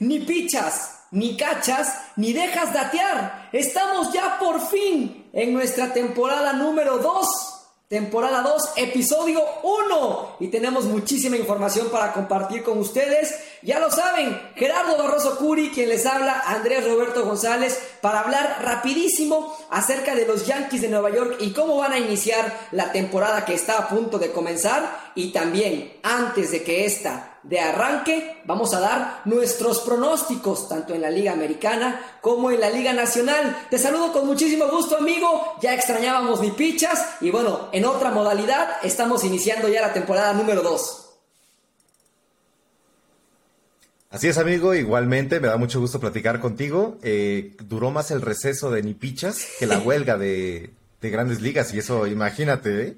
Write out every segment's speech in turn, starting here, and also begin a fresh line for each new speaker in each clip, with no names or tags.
Ni pichas, ni cachas, ni dejas datear. Estamos ya por fin en nuestra temporada número 2 temporada 2, episodio 1. Y tenemos muchísima información para compartir con ustedes. Ya lo saben, Gerardo Barroso Curi, quien les habla, Andrés Roberto González, para hablar rapidísimo acerca de los Yankees de Nueva York y cómo van a iniciar la temporada que está a punto de comenzar. Y también, antes de que esta de arranque vamos a dar nuestros pronósticos, tanto en la Liga Americana como en la Liga Nacional. Te saludo con muchísimo gusto, amigo. Ya extrañábamos mi pichas y bueno, en otra modalidad estamos iniciando ya la temporada número 2.
Así es, amigo. Igualmente, me da mucho gusto platicar contigo. Eh, duró más el receso de Nipichas que la huelga de, de grandes ligas. Y eso, imagínate, ¿eh?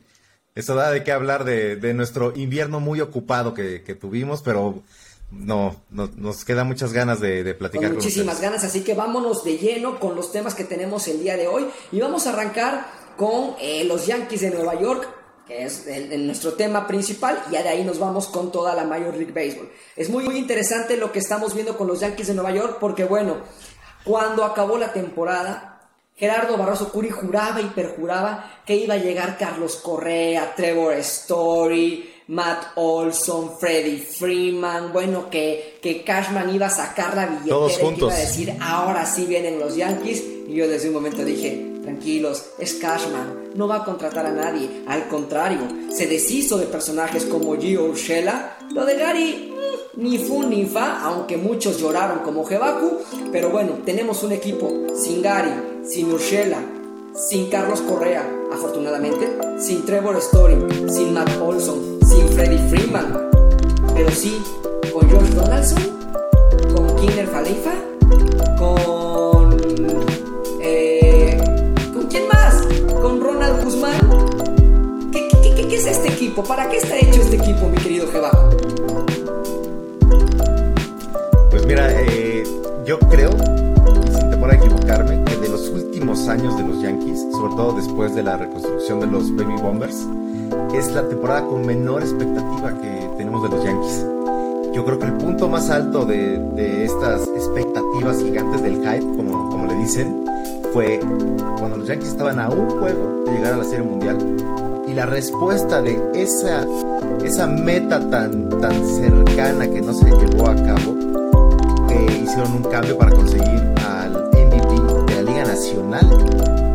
Eso da de qué hablar de, nuestro invierno muy ocupado que, tuvimos, pero no, nos quedan muchas ganas de, platicar.
Con muchísimas ganas, así que vámonos de lleno con los temas que tenemos el día de hoy y vamos a arrancar con eh, los Yankees de Nueva York, que es nuestro tema principal, y ya de ahí nos vamos con toda la Major League Baseball. Es muy, muy interesante lo que estamos viendo con los Yankees de Nueva York, porque bueno, cuando acabó la temporada, Gerardo Barroso Curi juraba y perjuraba que iba a llegar Carlos Correa, Trevor Story, Matt Olson, Freddie Freeman, bueno, que, que Cashman iba a sacar la billetera y que iba a decir, ahora sí vienen los Yankees. Y yo desde un momento dije, tranquilos, es Cashman, no va a contratar a nadie. Al contrario, se deshizo de personajes como Gio Urshela. Lo de Gary ni fu ni fa, aunque muchos lloraron como Jebaku, pero bueno, tenemos un equipo sin Gary, sin Urshela, sin Carlos Correa, afortunadamente, sin Trevor Story, sin Matt Olson, sin Freddie Freeman, pero sí con George Donaldson, con Kinner Khalifa, equipo? ¿Para qué está hecho este equipo, mi querido Jebaku?
Mira, eh, yo creo, sin temor a equivocarme, que de los últimos años de los Yankees, sobre todo después de la reconstrucción de los Baby Bombers, es la temporada con menor expectativa que tenemos de los Yankees. Yo creo que el punto más alto de, estas expectativas gigantes del hype, como, como le dicen, fue cuando los Yankees estaban a un juego de llegar a la Serie Mundial. Y la respuesta de esa, esa meta tan, tan cercana que no se llevó a cabo hicieron un cambio para conseguir al MVP de la Liga Nacional,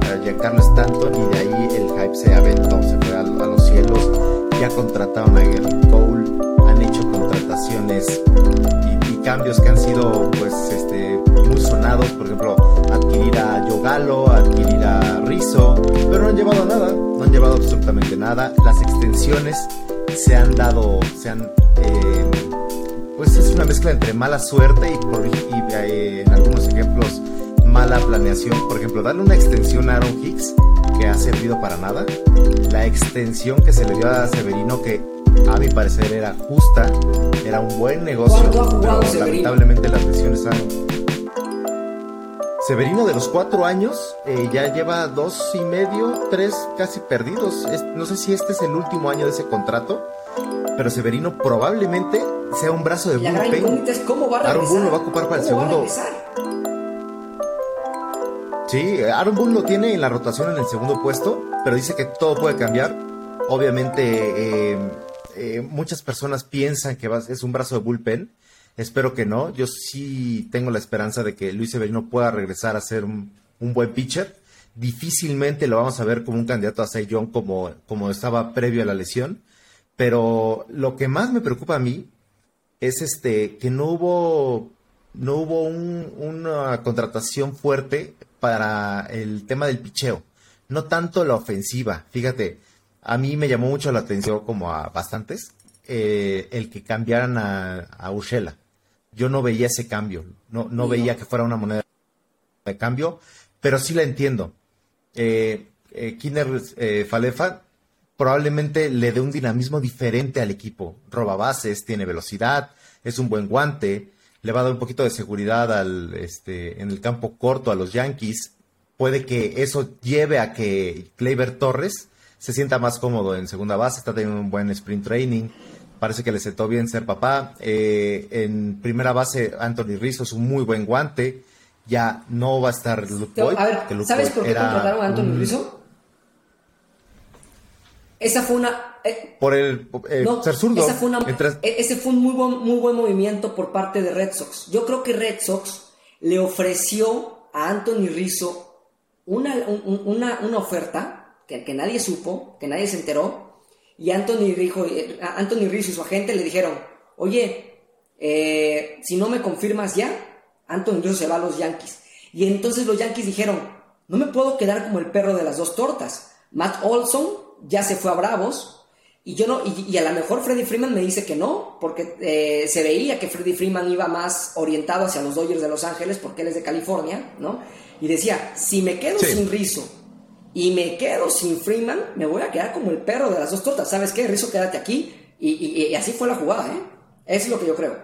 a Giancarlo Stanton, y de ahí el hype se aventó, se fue a, los cielos. Ya contrataron a Gary Cole, han hecho contrataciones y, cambios que han sido pues este, muy sonados, por ejemplo, adquirir a Yogalo, adquirir a Rizzo, pero no han llevado nada, no han llevado absolutamente nada. Las extensiones se han dado, se han eh, pues es una mezcla entre mala suerte y, por, eh, en algunos ejemplos mala planeación. Por ejemplo, darle una extensión a Aaron Hicks que ha servido para nada. La extensión que se le dio a Severino que a mi parecer era justa, era un buen negocio, pero lamentablemente las lesiones han... Severino de los cuatro años eh, ya lleva dos y medio, tres casi perdidos. no sé si este es el último año de ese contrato, pero Severino probablemente sea un brazo de bullpen.
cómo va a
Aaron Boone lo va a ocupar para el segundo. Sí, Aaron Boone lo tiene en la rotación en el segundo puesto, pero dice que todo puede cambiar. Obviamente, eh, eh, muchas personas piensan que es un brazo de bullpen. Espero que no. Yo sí tengo la esperanza de que Luis Severino pueda regresar a ser un, buen pitcher. Difícilmente lo vamos a ver como un candidato a Cy Young como, como estaba previo a la lesión. Pero lo que más me preocupa a mí es este que no hubo no hubo una contratación fuerte para el tema del picheo, no tanto la ofensiva. Fíjate, a mí me llamó mucho la atención, como a bastantes, eh, el que cambiaran a, a Yo no veía ese cambio, no, no veía que fuera una moneda de cambio, pero sí la entiendo. Eh, eh eh, Falefa probablemente le dé un dinamismo diferente al equipo. Roba bases, tiene velocidad, es un buen guante, le va a dar un poquito de seguridad al, este, en el campo corto a los Yankees. Puede que eso lleve a que Kleiber Torres se sienta más cómodo en segunda base, está teniendo un buen sprint training. Parece que le sentó bien ser papá. Eh, en primera base, Anthony Rizzo es un muy buen guante. Ya no va a estar Luke Boyd.
A ver, ¿sabes por qué contrataron a Anthony Rizzo? Esa fue una.
Eh, por el eh, ser zurdo.
Esa fue una, e, ese fue un muy buen, muy buen movimiento por parte de Red Sox. Yo creo que Red Sox le ofreció a Anthony Rizzo una, una, una oferta que, que, nadie supo, que nadie se enteró. Y Anthony, dijo, eh, Anthony Rizzo y su agente le dijeron: Oye, si no me confirmas ya, Anthony Rizzo se va a los Yankees. Y entonces los Yankees dijeron: No me puedo quedar como el perro de las dos tortas. Matt Olson ya se fue a Bravos. Y yo no, y, a lo mejor Freddy Freeman me dice que no, porque eh, se veía que Freddy Freeman iba más orientado hacia los Dodgers de Los Ángeles, porque él es de California, ¿no? Y decía, si me quedo sin Rizzo y me quedo sin Freeman, me voy a quedar como el perro de las dos tortas. ¿Sabes qué? Rizzo, quédate aquí. Y, y así fue la jugada, ¿eh? Es lo que yo creo.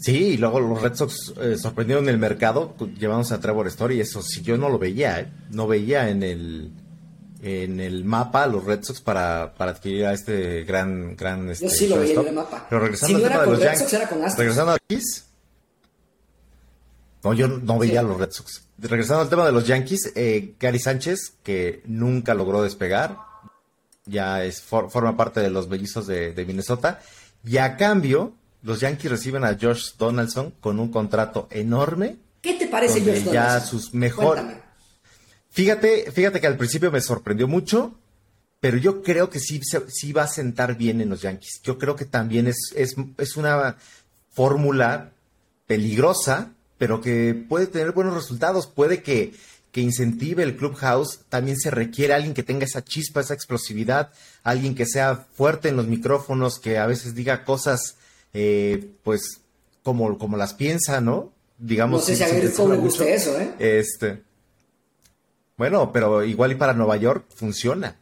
Sí, y luego los Red Sox eh, sorprendieron el mercado llevándose a Trevor Story. Eso sí, yo no lo veía, ¿eh? no veía en el en el mapa los Red Sox para, para adquirir a este gran gran este,
Yo sí lo veía en el mapa.
Pero regresando al tema de los Yankees, regresando a Yankees, no, yo no veía a los Red Sox. Regresando al tema de los Yankees, eh, Gary Sánchez, que nunca logró despegar, ya es forma parte de los bellizos de, de Minnesota, y a cambio los Yankees reciben a Josh Donaldson con un contrato enorme.
¿Qué te parece Josh Donaldson?
Ya sus mejores. Fíjate, fíjate que al principio me sorprendió mucho, pero yo creo que sí, sí va a sentar bien en los Yankees. Yo creo que también es, es, es una fórmula peligrosa, pero que puede tener buenos resultados. Puede que, que incentive el clubhouse. También se requiere alguien que tenga esa chispa, esa explosividad, alguien que sea fuerte en los micrófonos, que a veces diga cosas eh, pues como, como las piensa, ¿no? Digamos.
No sé si a Gary Cole le gusta eso, ¿eh?
Este. Bueno, pero igual y para Nueva York funciona.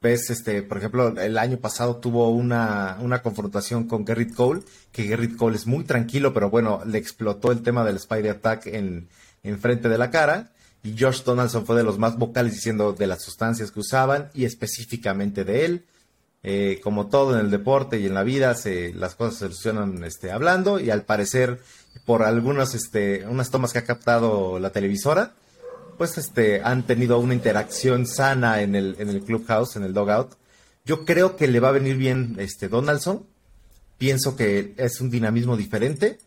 Ves, este, por ejemplo, el año pasado tuvo una, una confrontación con Gerrit Cole, que Gerrit Cole es muy tranquilo, pero bueno, le explotó el tema del Spider Attack en, en frente de la cara. Y Josh Donaldson fue de los más vocales diciendo de las sustancias que usaban y específicamente de él. Eh, como todo en el deporte y en la vida, se, las cosas se solucionan este, hablando y al parecer por algunas este, unas tomas que ha captado la televisora, pues este, han tenido una interacción sana en el, en el clubhouse, en el dogout. Yo creo que le va a venir bien este Donaldson. Pienso que es un dinamismo diferente.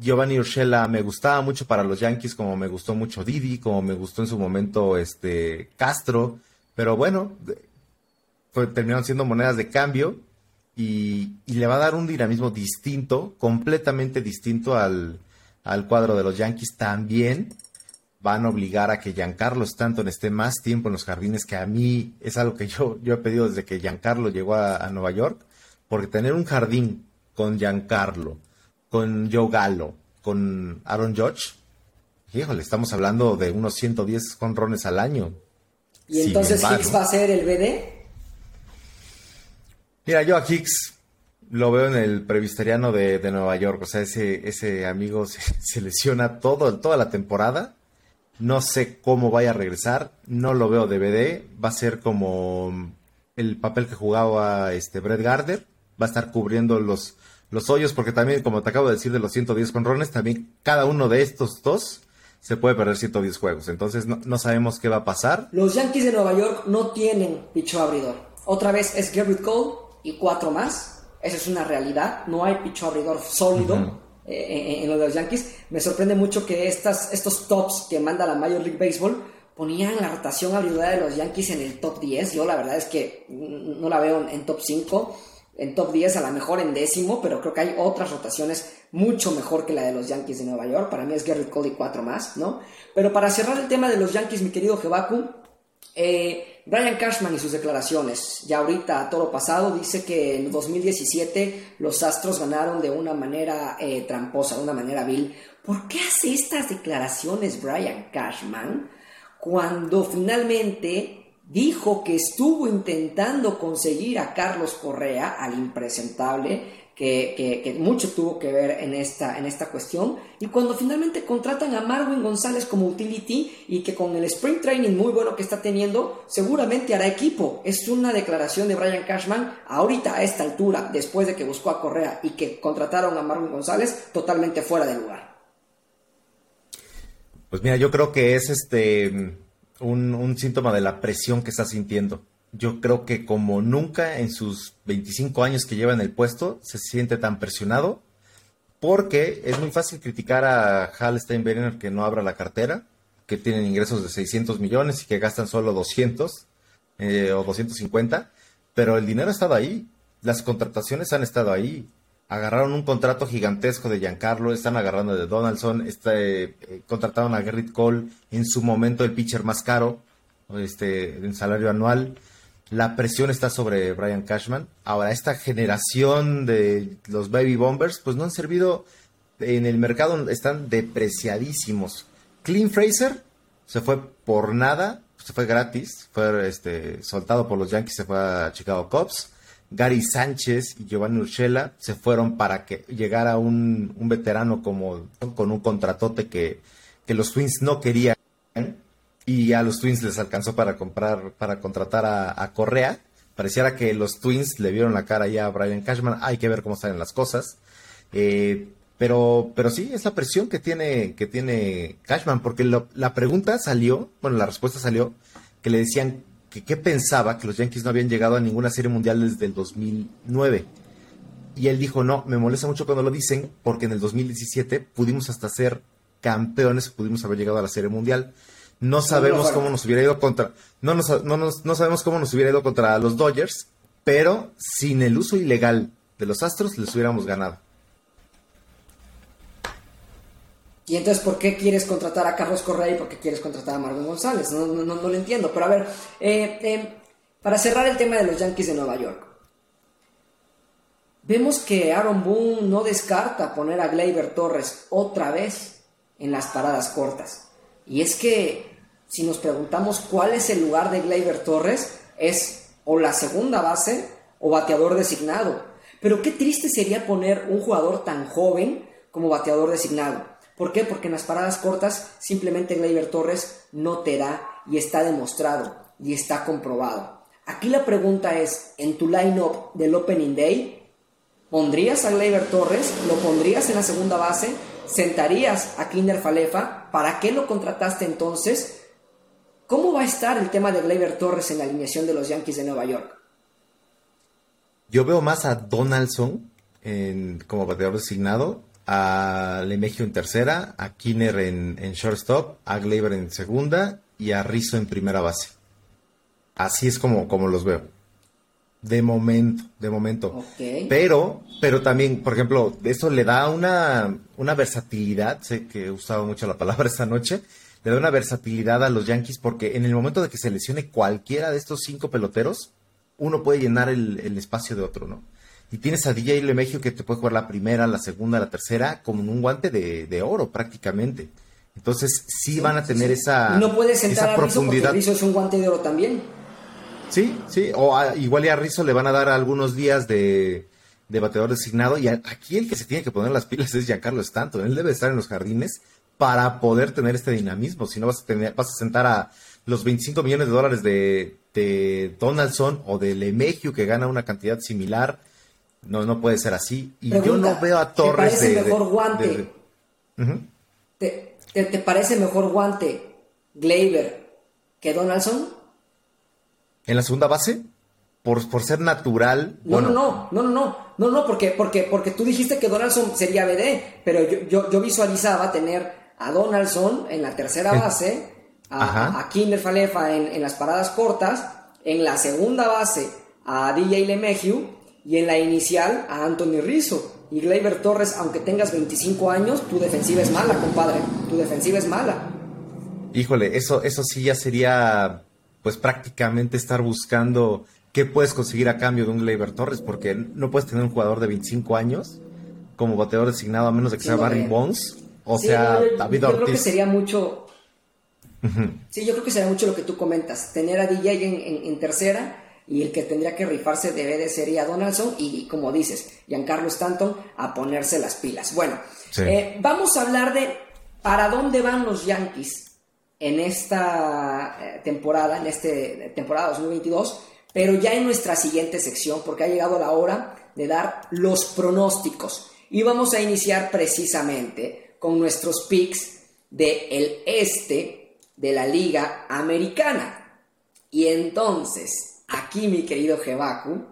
Giovanni Urshela me gustaba mucho para los Yankees, como me gustó mucho Didi, como me gustó en su momento este Castro. Pero bueno, terminaron siendo monedas de cambio y, le va a dar un dinamismo distinto, completamente distinto al, cuadro de los Yankees. También van a obligar a que Giancarlo Stanton esté más tiempo en los jardines, que a mí es algo que yo, yo he pedido desde que Giancarlo llegó a, Nueva York, porque tener un jardín con Giancarlo, con Joe Gallo, con Aaron Judge, híjole, estamos hablando de unos 110 conrones al año.
¿Y entonces Hicks va a ser el BD?
Mira, yo a Hicks lo veo en el previsteriano de, Nueva York. O sea, ese, ese amigo se, lesiona todo, toda la temporada. No sé cómo vaya a regresar. No lo veo DVD. Va a ser como el papel que jugaba este Brett Gardner. Va a estar cubriendo los, los hoyos, porque también, como te acabo de decir, de los 110 conrones, también cada uno de estos dos se puede perder 110 juegos. Entonces no, no sabemos qué va a pasar.
Los Yankees de Nueva York no tienen picho abridor. Otra vez es Garrett Cole y cuatro más. Esa es una realidad. No hay picho abridor sólido eh, en, lo de los Yankees. Me sorprende mucho que estas, estos tops que manda la Major League Baseball ponían la rotación abridora de los Yankees en el top 10. Yo la verdad es que no la veo en top 5, en top 10, a lo mejor en décimo, pero creo que hay otras rotaciones mucho mejor que la de los Yankees de Nueva York. Para mí es Gary Cole y cuatro más, ¿no? Pero para cerrar el tema de los Yankees, mi querido Jebaku, eh, Brian Cashman y sus declaraciones, ya ahorita a toro pasado, dice que en 2017 los Astros ganaron de una manera eh, tramposa, de una manera vil. ¿Por qué hace estas declaraciones Brian Cashman cuando finalmente dijo que estuvo intentando conseguir a Carlos Correa, al impresentable, que, mucho tuvo que ver en esta, en esta cuestión. Y cuando finalmente contratan a Marwin González como utility y que con el sprint training muy bueno que está teniendo, seguramente hará equipo. Es una declaración de Brian Cashman ahorita a esta altura, después de que buscó a Correa y que contrataron a Marwin González, totalmente fuera de lugar.
Pues mira, yo creo que es este un, un síntoma de la presión que está sintiendo yo creo que como nunca en sus 25 años que lleva en el puesto, se siente tan presionado, porque es muy fácil criticar a Hal Steinbrenner que no abra la cartera, que tienen ingresos de 600 millones y que gastan solo 200 eh, o 250, pero el dinero ha estado ahí, las contrataciones han estado ahí. Agarraron un contrato gigantesco de Giancarlo, están agarrando de Donaldson, este, eh, contrataron a Gerrit Cole, en su momento el pitcher más caro, este, en salario anual la presión está sobre Brian Cashman. Ahora, esta generación de los Baby Bombers, pues no han servido en el mercado, están depreciadísimos. Clean Fraser se fue por nada, se fue gratis, fue este, soltado por los Yankees, se fue a Chicago Cubs. Gary Sánchez y Giovanni Urshela se fueron para que llegara un, veterano como con un contratote que los Twins no querían y a los Twins les alcanzó para comprar, para contratar a, Correa. Pareciera que los Twins le vieron la cara ya a Brian Cashman. Hay que ver cómo salen las cosas. Eh, pero, pero sí, es la presión que tiene, que tiene Cashman, porque la pregunta salió, bueno, la respuesta salió, que le decían que qué pensaba que los Yankees no habían llegado a ninguna serie mundial desde el 2009. Y él dijo, no, me molesta mucho cuando lo dicen, porque en el 2017 pudimos hasta ser campeones, pudimos haber llegado a la serie mundial. No sabemos cómo nos hubiera ido contra. No, nos, no, no sabemos cómo nos hubiera ido contra los Dodgers, pero sin el uso ilegal de los Astros les hubiéramos ganado.
Y entonces, ¿por qué quieres contratar a Carlos Correa y por qué quieres contratar a Marvin González? No, no, no, lo entiendo. Pero a ver, eh, eh, para cerrar el tema de los Yankees de Nueva York. Vemos que Aaron Boone no descarta poner a Gleyber Torres otra vez en las paradas cortas. Y es que si nos preguntamos cuál es el lugar de Gleyber Torres, es o la segunda base o bateador designado. Pero qué triste sería poner un jugador tan joven como bateador designado. ¿Por qué? Porque en las paradas cortas simplemente Gleyber Torres no te da y está demostrado y está comprobado. Aquí la pregunta es, en tu line-up del Opening Day, ¿pondrías a Gleyber Torres? ¿Lo pondrías en la segunda base? ¿Sentarías a Kinder Falefa? ¿Para qué lo contrataste entonces? ¿Cómo va a estar el tema de Gleyber Torres en la alineación de los Yankees de Nueva York?
Yo veo más a Donaldson como bateador designado, a Lemegio en tercera, a Kinner en, shortstop, a Gleyber en segunda y a Rizzo en primera base. Así es como, como los veo. De momento, de momento. Pero, pero también, por ejemplo, eso le da una, una versatilidad, sé que he usado mucho la palabra esta noche, le da una versatilidad a los Yankees porque en el momento de que se lesione cualquiera de estos cinco peloteros, uno puede llenar el, espacio de otro, ¿no? Y tienes a DJ Lemegio que te puede jugar la primera, la segunda, la tercera, como un guante de, oro prácticamente. Entonces sí, van a tener esa,
no puedes sentar a profundidad. Rizzo es un guante de oro también.
Sí, sí, o igual y a Rizzo le van a dar algunos días de, de bateador designado y aquí el que se tiene que poner las pilas es Giancarlo Stanton, él debe estar en los jardines para poder tener este dinamismo, si no vas a tener, vas a sentar a los 25 millones de dólares de, Donaldson o de Lemegio que gana una cantidad similar, no, no puede ser así. Y yo no veo a Torres
¿te parece mejor guante? ¿Te, te, parece mejor guante Gleyber que Donaldson?
¿En la segunda base? Por, por ser natural.
No, no, no, no, no, no, no, porque, porque, porque tú dijiste que Donaldson sería BD, pero yo, yo, visualizaba tener a Donaldson en la tercera base, a, a Kinder Falefa en, las paradas cortas, en la segunda base a DJ LeMahieu y en la inicial a Anthony Rizzo. Y Gleyber Torres, aunque tengas 25 años, tu defensiva es mala, compadre. Tu defensiva es mala.
Híjole, eso, eso sí ya sería pues prácticamente estar buscando qué puedes conseguir a cambio de un Gleyber Torres, porque no puedes tener un jugador de 25 años como bateador designado a menos de que sea Barry Bonds o sea David Ortiz. Yo creo que
sería mucho. Sí, yo creo que será mucho lo que tú comentas. Tener a DJ en, tercera y el que tendría que rifarse debe de ser a Donaldson y, como dices, Giancarlo Stanton a ponerse las pilas. Bueno, eh, vamos a hablar de para dónde van los Yankees en esta eh, temporada, en esta temporada 2022, pero ya en nuestra siguiente sección, porque ha llegado la hora de dar los pronósticos. Y vamos a iniciar precisamente con nuestros picks del este de la Liga Americana. Y entonces, aquí mi querido Jebaku,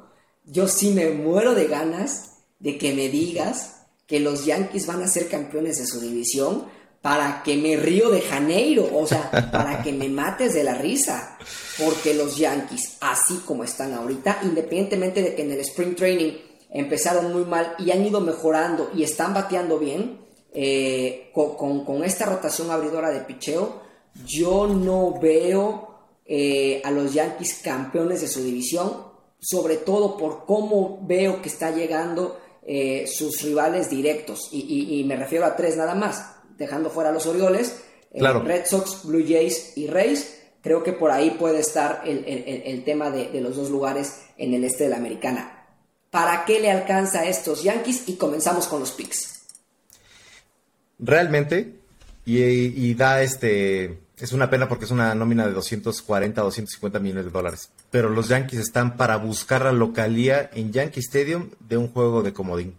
yo sí me muero de ganas de que me digas que los Yankees van a ser campeones de su división para que me río de Janeiro, o sea, para que me mates de la risa. Porque los Yankees, así como están ahorita, independientemente de que en el Spring Training empezaron muy mal y han ido mejorando y están bateando bien, eh, con, esta rotación abridora de picheo, yo no veo eh, a los Yankees campeones de su división, sobre todo por cómo veo que está llegando eh, sus rivales directos, y, me refiero a tres nada más, dejando fuera a los Orioles, Red Sox, Blue Jays y Rays. Creo que por ahí puede estar el, tema de, de, los dos lugares en el este de la americana. ¿Para qué le alcanza a estos Yankees? Y comenzamos con los picks
realmente, y, da este, es una pena porque es una nómina de 240, 250 millones de dólares. Pero los Yankees están para buscar la localía en Yankee Stadium de un juego de comodín.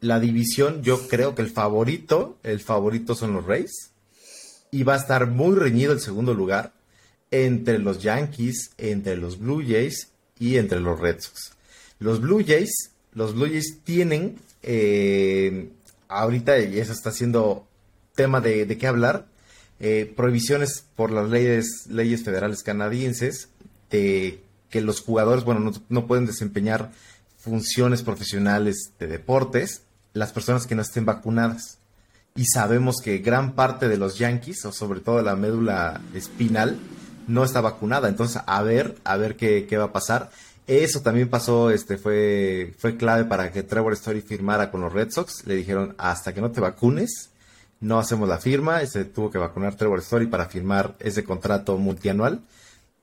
La división, yo creo que el favorito, el favorito son los Rays. Y va a estar muy reñido el segundo lugar entre los Yankees, entre los Blue Jays y entre los Red Sox. Los Blue Jays, los Blue Jays tienen eh, ahorita, y eso está siendo tema de, qué hablar, eh, prohibiciones por las leyes, leyes federales canadienses de que los jugadores, bueno, no, pueden desempeñar funciones profesionales de deportes las personas que no estén vacunadas. Y sabemos que gran parte de los Yankees, o sobre todo la médula espinal, no está vacunada. Entonces, a ver, a ver qué, qué va a pasar. Eso también pasó, este, fue, fue clave para que Trevor Story firmara con los Red Sox. Le dijeron, hasta que no te vacunes, no hacemos la firma. Y se tuvo que vacunar Trevor Story para firmar ese contrato multianual.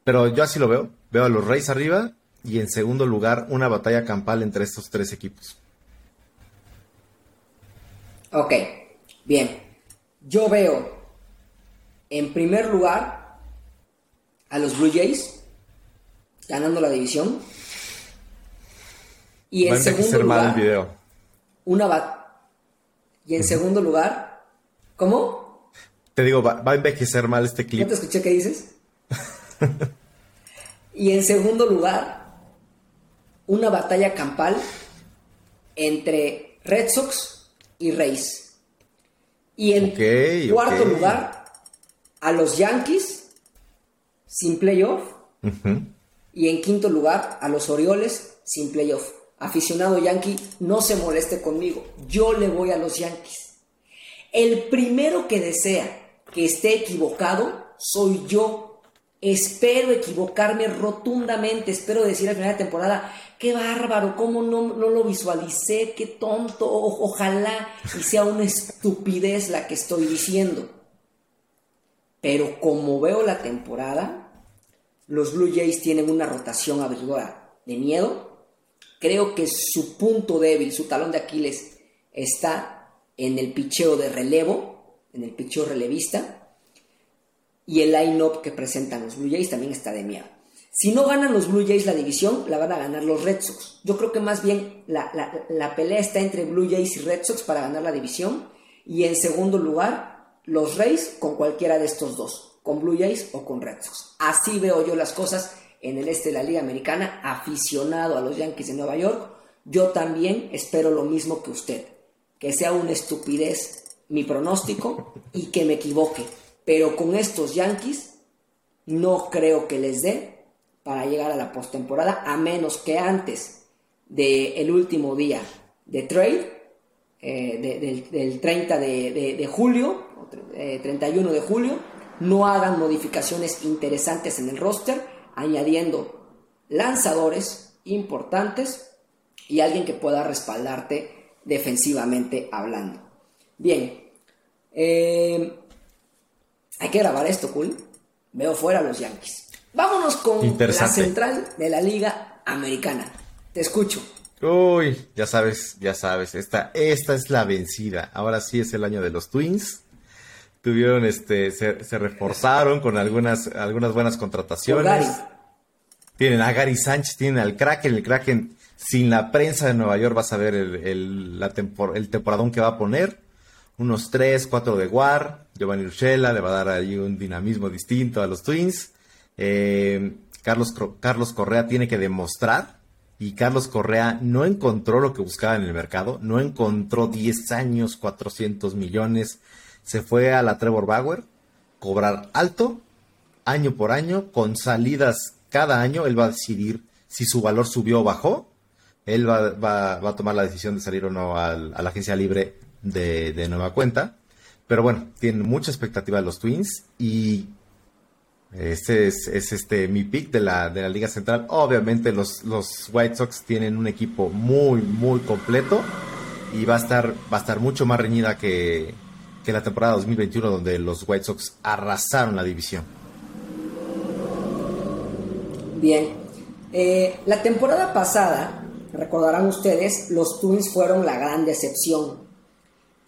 Pero yo así lo veo. Veo a los Reyes arriba y en segundo lugar una batalla campal entre estos tres equipos.
Ok, bien. Yo veo en primer lugar a los Blue Jays ganando la división. Y en segundo lugar, video. una bat. Y en segundo lugar, ¿cómo?
Te digo, va, a envejecer mal este clip.
¿No te escuché qué dices? y en segundo lugar, una batalla campal entre Red Sox y Rays. Y en cuarto lugar, a los Yankees sin playoff. Y en quinto lugar, a los Orioles sin playoff. Aficionado Yankee, no se moleste conmigo. Yo le voy a los Yankees. El primero que desea que esté equivocado soy yo. Espero equivocarme rotundamente. Espero decir al final de temporada, qué bárbaro, cómo no, no lo visualicé, qué tonto. ojalá y sea una estupidez la que estoy diciendo. Pero como veo la temporada, los Blue Jays tienen una rotación abridora de miedo. Creo que su punto débil, su talón de Aquiles, está en el picheo de relevo, en el picheo relevista. Y el line-up que presentan los Blue Jays también está de miedo. Si no ganan los Blue Jays la división, la van a ganar los Red Sox. Yo creo que más bien la, la pelea está entre Blue Jays y Red Sox para ganar la división. Y en segundo lugar, los Rays con cualquiera de estos dos con Blue Jays o con Red Sox. Así veo yo las cosas en el este de la Liga Americana, aficionado a los Yankees de Nueva York. Yo también espero lo mismo que usted, que sea una estupidez mi pronóstico y que me equivoque. Pero con estos Yankees no creo que les dé para llegar a la postemporada, a menos que antes del último día de trade, eh, del, 30 de, julio, 31 eh, de julio, no hagan modificaciones interesantes en el roster, añadiendo lanzadores importantes y alguien que pueda respaldarte defensivamente hablando. Bien, eh, hay que grabar esto, cool. Veo fuera a los Yankees. Vámonos con la central de la Liga Americana. Te escucho.
Uy, ya sabes, ya sabes, esta, esta es la vencida. Ahora sí es el año de los Twins. Tuvieron, este, se, reforzaron con algunas, algunas buenas contrataciones. Tienen a Gary Sánchez, tienen al Kraken, el Kraken sin la prensa de Nueva York vas a ver el, la el temporadón que va a poner. Unos 3, 4 de War. Giovanni Urshela le va a dar ahí un dinamismo distinto a los Twins. Eh, Carlos, Carlos Correa tiene que demostrar y Carlos Correa no encontró lo que buscaba en el mercado, no encontró 10 años, 400 millones, se fue a la Trevor Bauer, cobrar alto, año por año, con salidas cada año, él va a decidir si su valor subió o bajó, él va, a tomar la decisión de salir o no a la agencia libre de, nueva cuenta, pero bueno, tiene mucha expectativa los Twins y este es, este mi pick de la, de la Liga Central. Obviamente los, los White Sox tienen un equipo muy, muy completo y va a estar, va a estar mucho más reñida que, que la temporada 2021 donde los White Sox arrasaron la división.
Bien, eh, la temporada pasada, recordarán ustedes, los Twins fueron la gran decepción.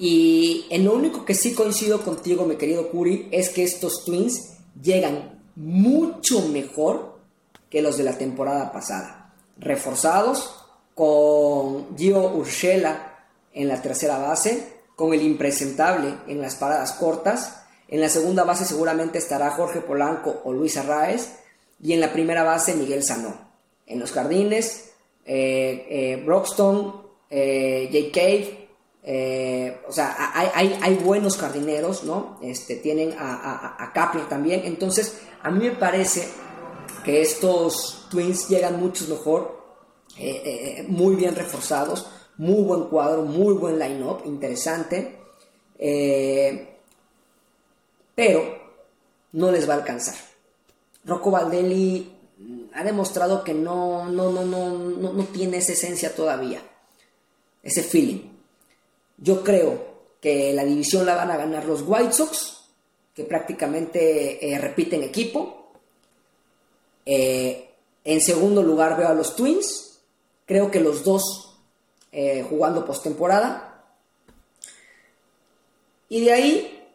Y en lo único que sí coincido contigo, mi querido Curi, es que estos Twins llegan mucho mejor que los de la temporada pasada. Reforzados con Gio Urshela en la tercera base, con el impresentable en las paradas cortas. En la segunda base seguramente estará Jorge Polanco o Luis Arraez. Y en la primera base Miguel Sanó. En los jardines, eh, eh Broxton, eh, Cave, eh, o sea, hay, buenos jardineros, ¿no? Este, tienen a, a, también. Entonces, a mí me parece que estos Twins llegan mucho mejor, eh, eh, muy bien reforzados, muy buen cuadro, muy buen line-up, interesante. pero no les va a alcanzar. Rocco Valdelli ha demostrado que no, no, no, no, no tiene esa esencia todavía, ese feeling. Yo creo que la división la van a ganar los White Sox, que prácticamente eh, repiten equipo. Eh, en segundo lugar veo a los Twins. Creo que los dos eh, jugando postemporada. Y de ahí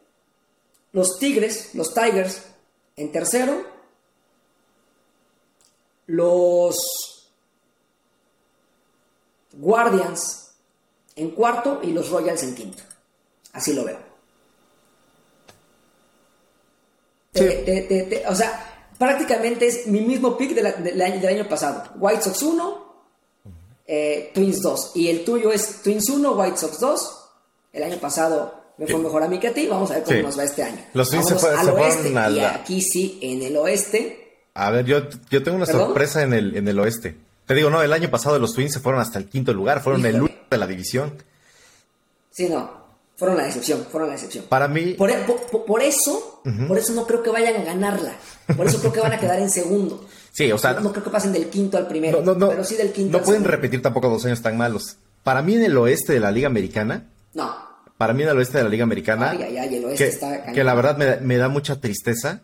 los Tigres, los Tigers en tercero. Los Guardians en cuarto y los Royals en quinto. Así lo veo. o sea, prácticamente es mi mismo pick del, año, pasado. White Sox 1, eh, Twins 2. Y el tuyo es Twins 1, White Sox 2. El año pasado me fue mejor a mí que a ti. Vamos a ver cómo nos va este año.
Los Twins se, fueron oeste,
Y aquí sí, en el oeste.
A ver, yo, yo tengo una sorpresa en el, en el oeste. Te digo, no, el año pasado los Twins se fueron hasta el quinto lugar, fueron el último de la división.
Sí, no, fueron la excepción, fueron la excepción.
Para mí...
Por, e, por, eso, por eso no creo que vayan a ganarla. Por eso creo que van a quedar en segundo.
Sí, o sea...
No, creo que pasen del quinto al primero, no, no, pero sí del quinto
No pueden repetir tampoco dos años tan malos. Para mí en el oeste de la Liga Americana...
No.
Para mí en el oeste de la Liga Americana...
Ay, ay, ay, el oeste
que,
está
que la verdad me, me da mucha tristeza,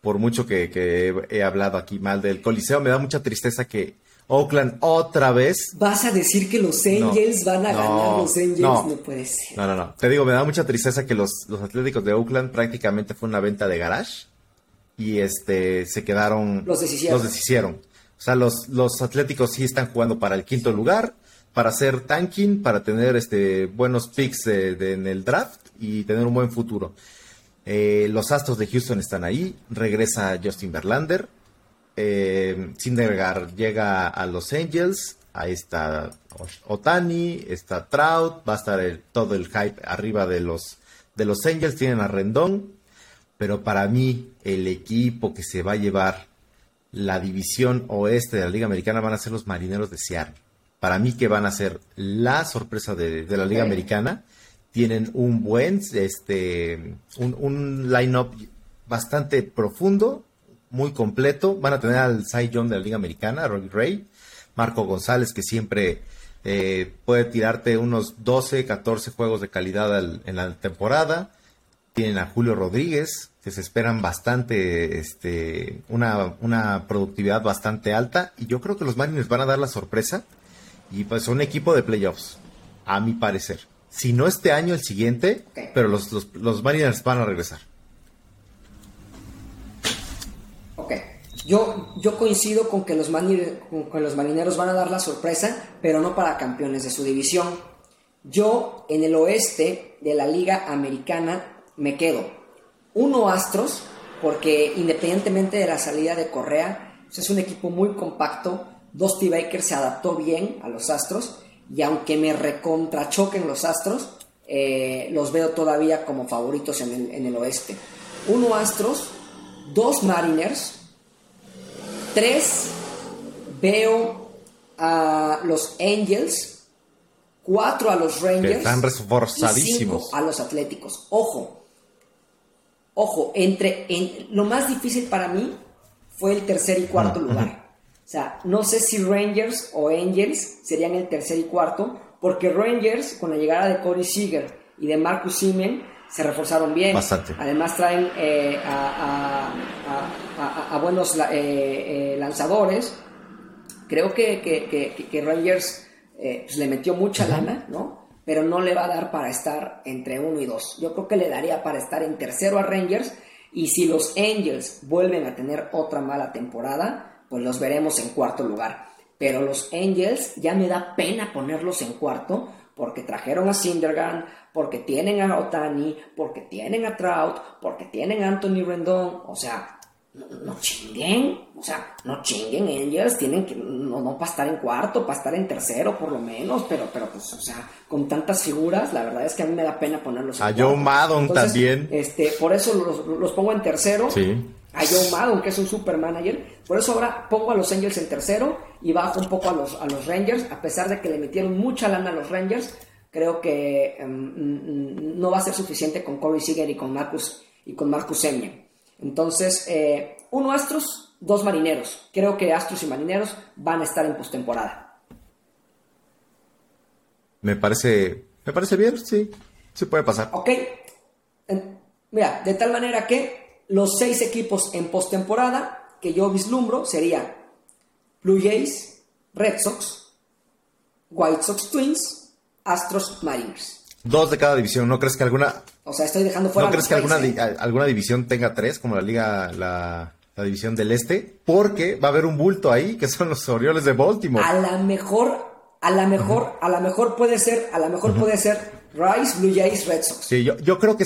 por mucho que, que he hablado aquí mal del Coliseo, me da mucha tristeza que Oakland otra vez.
¿Vas a decir que los Angels van a ganar los Angels? No, puede ser.
No, no, no. Te digo, me da mucha tristeza que los, los Atléticos de Oakland prácticamente fue una venta de garage y este se quedaron.
Los deshicieron.
Los deshicieron. O sea, los, los Atléticos sí están jugando para el quinto lugar, para hacer tanking, para tener este buenos picks en el draft y tener un buen futuro. Eh, los Astros de Houston están ahí. Regresa Justin Verlander eh, llega a Los Angels, ahí está Otani, está Trout, va a estar todo el hype arriba de los, de los Angels, tienen a Rendón, pero para mí el equipo que se va a llevar la división oeste de la Liga Americana van a ser los Marineros de Seattle. Para mí que van a ser la sorpresa de, la Liga Americana. Tienen un buen, este, un, un line-up bastante profundo, muy completo. Van a tener al Cy Young de la Liga Americana, Robbie Ray, Marco González, que siempre eh, puede tirarte unos 12, 14 juegos de calidad en la temporada. tienen a Julio Rodríguez, que se esperan bastante, este, una, una productividad bastante alta. Y yo creo que los Mariners van a dar la sorpresa. Y pues un equipo de playoffs, a mi parecer. Si no este año, el siguiente, pero los, los, Mariners van a regresar.
Ok. Yo, yo coincido con que, los con los marineros van a dar la sorpresa, pero no para campeones de su división. Yo, en el oeste de la Liga Americana, me quedo. Uno Astros, porque independientemente de la salida de Correa, pues, es un equipo muy compacto. Dusty Baker se adaptó bien a los Astros y aunque me recontrachoquen los Astros, eh, los veo todavía como favoritos en el, en el oeste. Uno Astros, dos Mariners, tres veo a los Angels, cuatro a los Rangers.
están reforzadísimos.
a los Atléticos. Ojo, ojo, entre en, lo más difícil para mí fue el tercer y cuarto lugar. O sea, no sé si Rangers o Angels serían el tercer y cuarto, porque Rangers, con la llegada de Corey Seager y de Marcus Simen, se reforzaron bien.
Bastante.
Además traen eh, a, buenos eh, eh, lanzadores. Creo que, Rangers pues, le metió mucha lana, ¿no? Pero no le va a dar para estar entre uno y dos. Yo creo que le daría para estar en tercero a Rangers. Y si los Angels vuelven a tener otra mala temporada, pues los veremos en cuarto lugar. Pero los Angels ya me da pena ponerlos en cuarto porque trajeron a Syndergaard, porque tienen a Otani, porque tienen a Trout, porque tienen a Anthony Rendon. O sea, no, chinguen, o sea, no chinguen Angels, tienen que, no, no para estar en cuarto, para estar en tercero por lo menos, pero, pero pues, o sea, con tantas figuras, la verdad es que a mí me da pena ponerlos
en a Joe Maddon también.
Este, por eso los, los pongo en tercero.
Sí
a Joe Maddon, que es un super manager. Por eso ahora pongo a los Angels en tercero y bajo un poco a los, a los Rangers, a pesar de que le metieron mucha lana a los Rangers. Creo que em, mm, no va a ser suficiente con Corey Seager y con Marcus y con Marcus Entonces, eh, uno Astros, dos Marineros. Creo que Astros y Marineros van a estar en postemporada.
Me parece, me parece bien, sí, sí puede pasar.
Ok, mira, de tal manera que los seis equipos en postemporada que yo vislumbro serían Blue Jays, Red Sox, White Sox Twins, Astros Mariners.
Dos de cada división, ¿no crees que alguna...
O sea, estoy dejando fuera...
¿No crees que alguna, alguna división tenga tres, como la liga, la, división del este? Porque va a haber un bulto ahí, que son los Orioles de Baltimore.
A la mejor, a la mejor, a la mejor puede ser, a la mejor puede ser Rice, Blue Jays, Red Sox.
Sí, yo, yo creo que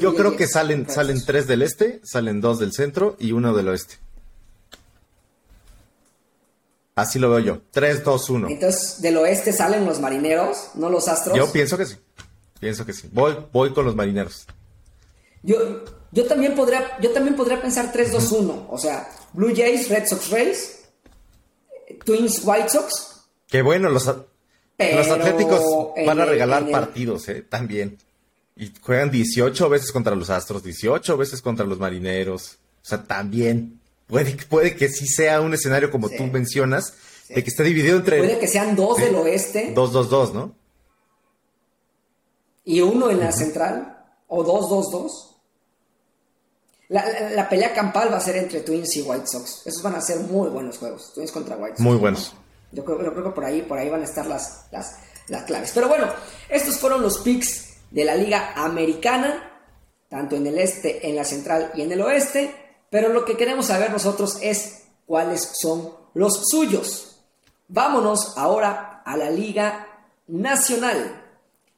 yo creo que salen, salen tres del este, salen dos del centro y uno del oeste. Así lo veo yo. 3, 2, 1.
Entonces, del oeste salen los marineros, no los astros.
Yo pienso que sí. Pienso que sí. Voy, voy con los marineros.
Yo, yo, también, podría, yo también podría pensar 3, 2, 1. O sea, Blue Jays, Red Sox Rays, Twins, White Sox.
Qué bueno, los, los Atléticos van a regalar partidos, ¿eh? También. Y juegan 18 veces contra los Astros, 18 veces contra los Marineros. O sea, también puede, puede que sí sea un escenario como tú mencionas, de que esté dividido entre...
Puede que sean dos del oeste.
Dos, dos, dos, ¿no?
Y uno en la central, o dos, dos, dos. La, pelea campal va a ser entre Twins y White Sox. Esos van a ser muy buenos juegos. Twins contra White Sox.
Muy buenos.
Yo creo, yo creo que por ahí, por ahí van a estar las, las, las claves. Pero bueno, estos fueron los picks de la Liga Americana, tanto en el este, en la central y en el oeste, pero lo que queremos saber nosotros es cuáles son los suyos. Vámonos ahora a la Liga Nacional.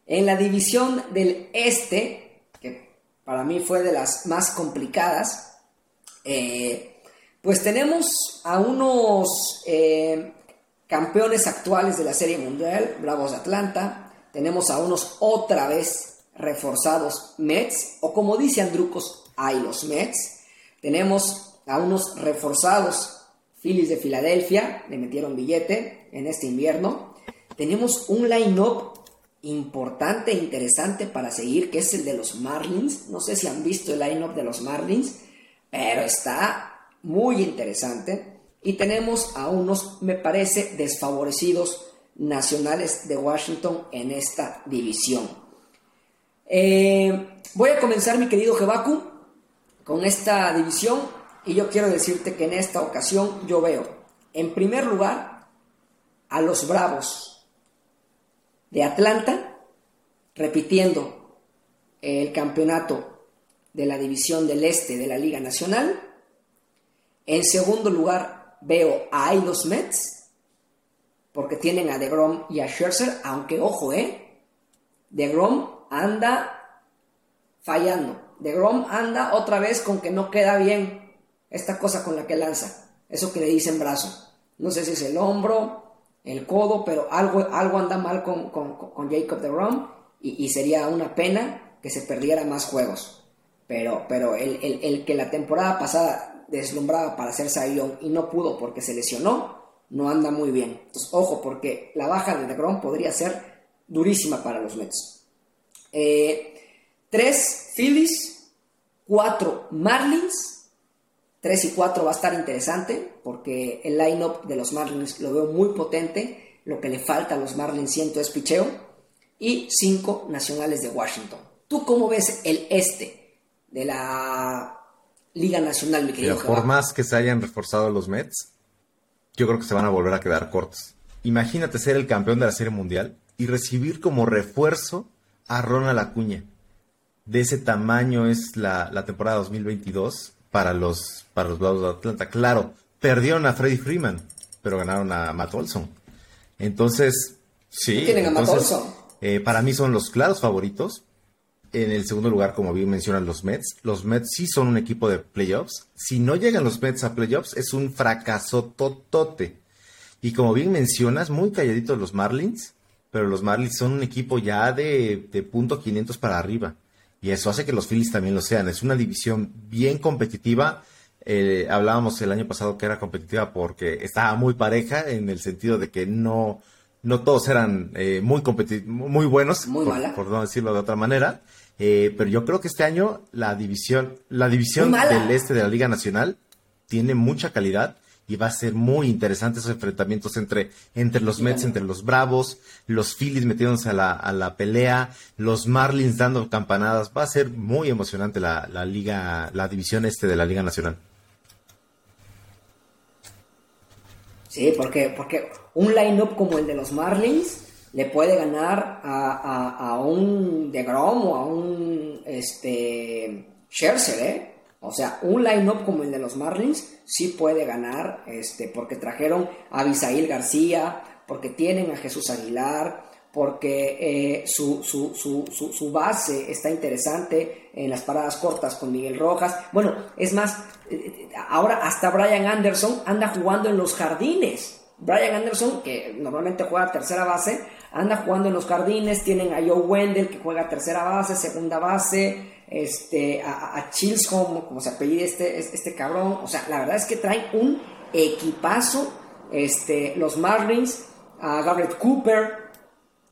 En la división del este, que para mí fue de las más complicadas, eh, pues tenemos a unos eh, campeones actuales de la Serie Mundial, Bravos de Atlanta, tenemos a unos otra vez reforzados Mets, o como dice Andrucos, hay los Mets. Tenemos a unos reforzados Phillies de Filadelfia, le metieron billete en este invierno. Tenemos un line-up importante e interesante para seguir, que es el de los Marlins. No sé si han visto el line-up de los Marlins, pero está muy interesante. Y tenemos a unos, me parece, desfavorecidos nacionales de Washington en esta división. Eh, voy a comenzar, mi querido Jebaku, con esta división y yo quiero decirte que en esta ocasión yo veo, en primer lugar, a los Bravos de Atlanta repitiendo el campeonato de la división del Este de la Liga Nacional. En segundo lugar, veo a los Mets, porque tienen a DeGrom y a Scherzer, aunque ojo, ¿eh? DeGrom anda fallando. DeGrom anda otra vez con que no queda bien esta cosa con la que lanza, eso que le dicen brazo. No sé si es el hombro, el codo, pero algo, algo anda mal con, Jacob de Rom y, sería una pena que se perdiera más juegos. Pero, pero el, que la temporada pasada deslumbraba para hacer Sayón y no pudo porque se lesionó, no anda muy bien. Entonces, ojo, porque la baja de DeGrom podría ser durísima para los Mets. Eh, tres Phillies, cuatro Marlins 3 y 4 va a estar interesante porque el line-up de los Marlins lo veo muy potente. Lo que le falta a los Marlins siento es picheo. Y 5 nacionales de Washington. ¿Tú cómo ves el este de la Liga Nacional, mi querido
Por más que se hayan reforzado los Mets, yo creo que se van a volver a quedar cortos. Imagínate ser el campeón de la Serie Mundial y recibir como refuerzo a Ronald Acuña. De ese tamaño es la, la temporada 2022 para los, para los Bravos de Atlanta. Claro, perdieron a Freddie Freeman, pero ganaron a Matt Olson. Entonces, sí.
Tienen a Matt Olson.
Eh, para mí son los claros favoritos. En el segundo lugar, como bien mencionan los Mets, los Mets sí son un equipo de playoffs. Si no llegan los Mets a playoffs, es un fracaso totote. Y como bien mencionas, muy calladitos los Marlins, pero los Marlins son un equipo ya de, de punto 500 para arriba. Y eso hace que los Phillies también lo sean. Es una división bien competitiva. Eh, hablábamos el año pasado que era competitiva porque estaba muy pareja en el sentido de que no, no todos eran eh, muy muy buenos, por, no decirlo de otra manera. Eh, pero yo creo que este año la división, la división del este de la Liga Nacional tiene mucha calidad y va a ser muy interesante esos enfrentamientos entre, entre los Mets, entre los Bravos, los Phillies metiéndose a la, a la pelea, los Marlins dando campanadas. Va a ser muy emocionante la, la liga, la división este de la Liga Nacional.
Sí, porque, porque un line-up como el de los Marlins le puede ganar a, a, a un DeGrom o a un este, Scherzer, ¿eh? O sea, un line-up como el de los Marlins sí puede ganar, este, porque trajeron a Abisail García, porque tienen a Jesús Aguilar, porque eh, su, su, su, su, base está interesante en las paradas cortas con Miguel Rojas. Bueno, es más, eh, ahora hasta Brian Anderson anda jugando en los jardines. Brian Anderson, que normalmente juega tercera base, anda jugando en los jardines. Tienen a Joe Wendell, que juega tercera base, segunda base este, a, a Chilsholm, como se apellida este, este cabrón. O sea, la verdad es que traen un equipazo. Este, los Marlins, a Garrett Cooper,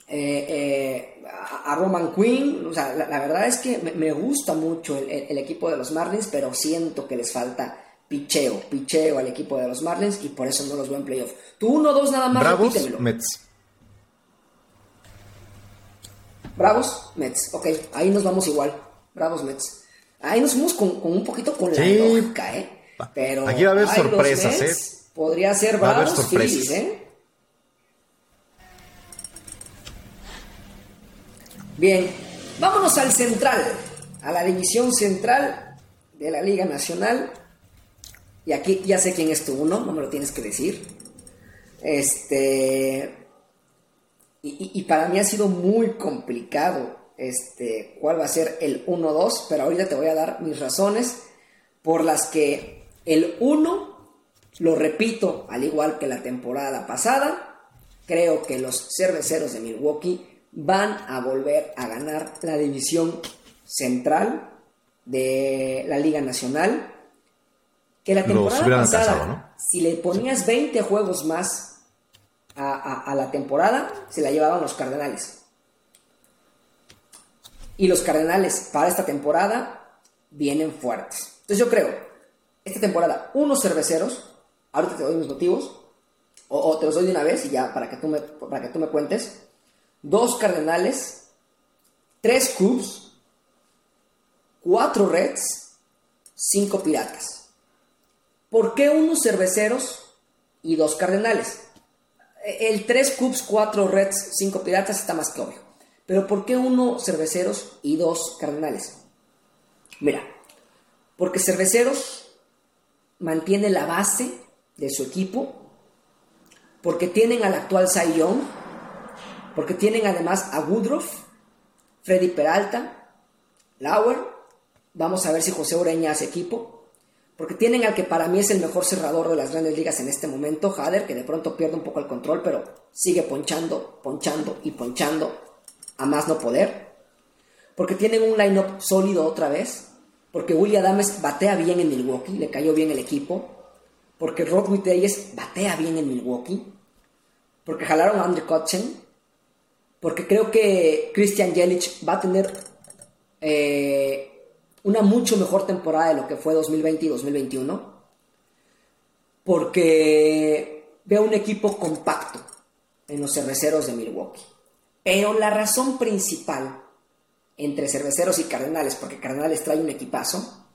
eh, eh, a, Roman Quinn. O sea, la, verdad es que me, gusta mucho el, equipo de los Marlins, pero siento que les falta picheo, picheo al equipo de los Marlins y por eso no los veo en playoff. Tú uno, dos nada más.
Bravos, Mets.
Bravos, Mets. Ok, ahí nos vamos igual. Bravos Mets. Ahí nos fuimos con, un poquito con la lógica, ¿eh? Pero
aquí va a haber sorpresas, ¿eh?
Podría ser Bravos Phillies, ¿eh? Bien, vámonos al central, a la división central de la Liga Nacional. Y aquí ya sé quién es tu uno, no me lo tienes que decir. Este. Y para mí ha sido muy complicado este, cuál va a ser el 1-2, pero ahorita te voy a dar mis razones por las que el 1, lo repito, al igual que la temporada pasada, creo que los cerveceros de Milwaukee van a volver a ganar la división central de la Liga Nacional. Que la temporada pasada, si le ponías 20 juegos más a la temporada, se la llevaban los Cardenales. Y los Cardenales para esta temporada vienen fuertes. Entonces yo creo, esta temporada, unos cerveceros, ahorita te doy mis motivos, o, te los doy de una vez y ya para que tú me, para que tú me cuentes, dos Cardenales, tres Cubs, cuatro Reds, cinco Piratas. ¿Por qué unos cerveceros y dos Cardenales? El 3 Cubs, 4 Reds, 5 Piratas está más que obvio. Pero ¿por qué uno Cerveceros y dos Cardenales? Mira, porque Cerveceros mantiene la base de su equipo, porque tienen al actual Cy Young, porque tienen además a Woodruff, Freddy Peralta, Lauer, vamos a ver si José Ureña hace equipo, porque tienen al que para mí es el mejor cerrador de las grandes ligas en este momento, Hader, que de pronto pierde un poco el control, pero sigue ponchando, ponchando y ponchando a más no poder. Porque tienen un line-up sólido otra vez. Porque William Adams batea bien en Milwaukee, le cayó bien el equipo. Porque Rod Reyes batea bien en Milwaukee. Porque jalaron a Andrew Kutchen. Porque creo que Christian Yelich va a tener eh, una mucho mejor temporada de lo que fue 2020 y 2021, porque veo un equipo compacto en los cerveceros de Milwaukee. Pero la razón principal entre cerveceros y cardenales, porque cardenales trae un equipazo,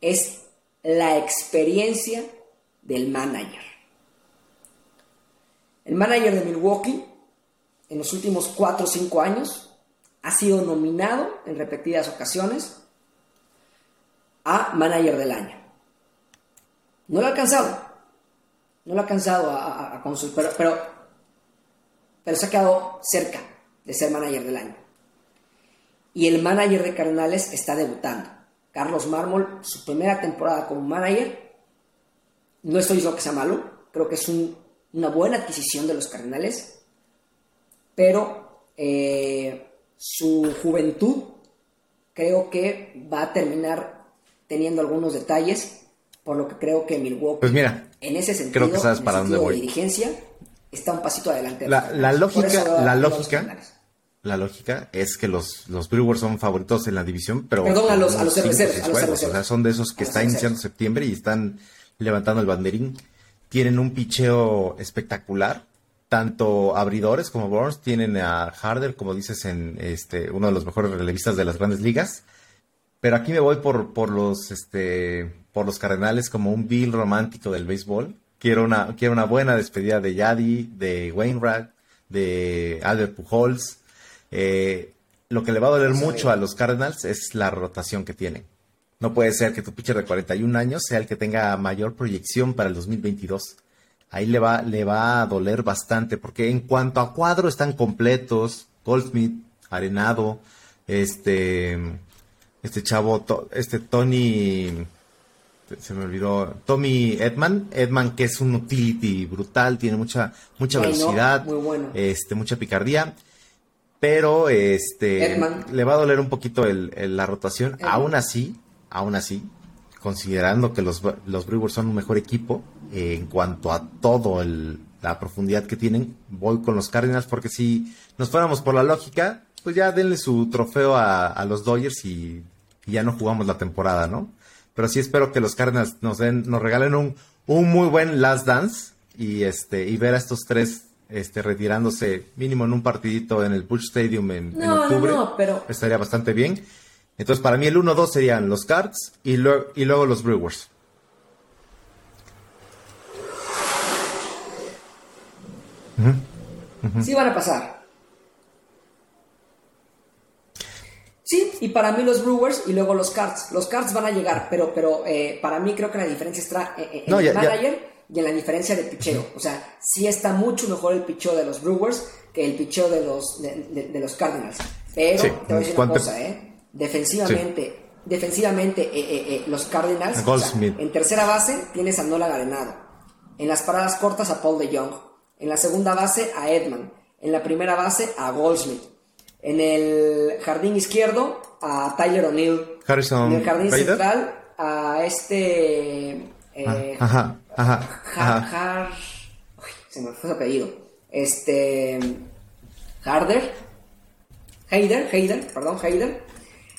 es la experiencia del manager. El manager de Milwaukee, en los últimos 4 o 5 años, ha sido nominado en repetidas ocasiones a Manager del Año. No lo ha alcanzado. No lo ha alcanzado a, a, pero, pero, pero se ha quedado cerca de ser Manager del Año. Y el manager de Cardenales está debutando. Carlos Mármol, su primera temporada como manager. No estoy diciendo que sea malo, creo que es una buena adquisición de los Cardenales, pero eh, su juventud creo que va a terminar teniendo algunos detalles, por lo que creo que Milwaukee,
pues mira,
en ese sentido, creo que sabes para dónde voy. de dirigencia, está un pasito adelante.
La, lógica, la lógica, la lógica es que los, los Brewers son favoritos en la división, pero
Perdón, a los, a los cerveceros,
O sea, son de esos que está iniciando septiembre y están levantando el banderín. Tienen un picheo espectacular. Tanto abridores como Burns tienen a Harder, como dices, en este uno de los mejores relevistas de las grandes ligas. Pero aquí me voy por, por los este por los Cardenales como un bill romántico del béisbol. Quiero una, quiero una buena despedida de Yadi, de Wainwright, de Albert Pujols. Eh, lo que le va a doler mucho a los Cardinals es la rotación que tienen. No puede ser que tu pitcher de 41 años sea el que tenga mayor proyección para el 2022. Ahí le va, le va a doler bastante, porque en cuanto a cuadro están completos, Goldsmith, Arenado, este, este chavo, este Tony, se me olvidó, Tommy Edman, Edman que es un utility brutal, tiene mucha, mucha velocidad, este, mucha picardía, pero este, le va a doler un poquito el, la rotación, aún así, aún así, considerando que los, los Brewers son un mejor equipo eh, en cuanto a todo el, la profundidad que tienen, voy con los Cardinals porque si nos fuéramos por la lógica, pues ya denle su trofeo a, a los Dodgers y y ya no jugamos la temporada, ¿no? Pero sí espero que los Cardinals nos den, nos regalen un, un muy buen last dance y este, y ver a estos tres este, retirándose mínimo en un partidito en el Bush Stadium en, octubre. No, pero... Estaría bastante bien. Entonces, para mí el 1-2 serían los Cards y, luego y luego los Brewers.
Sí van a pasar. Sí, y para mí los Brewers y luego los Cards. Los Cards van a llegar, pero, pero eh, para mí creo que la diferencia está en, el manager y en la diferencia de picheo. O sea, sí está mucho mejor el picheo de los Brewers que el picheo de los, de, los Cardinals. Pero te voy a decir una cosa, ¿eh? Defensivamente, defensivamente eh, eh, los Cardinals, en tercera base tienes a Nola Garenado. En las paradas cortas a Paul de Jong. En la segunda base a Edman. En la primera base a Goldsmith. En el jardín izquierdo a Tyler O'Neill.
Harrison.
En el jardín central a este. Eh,
ah, ajá, ajá.
se me fue su apellido. Este. Harder. Hayder, Hayder, perdón, Hayder.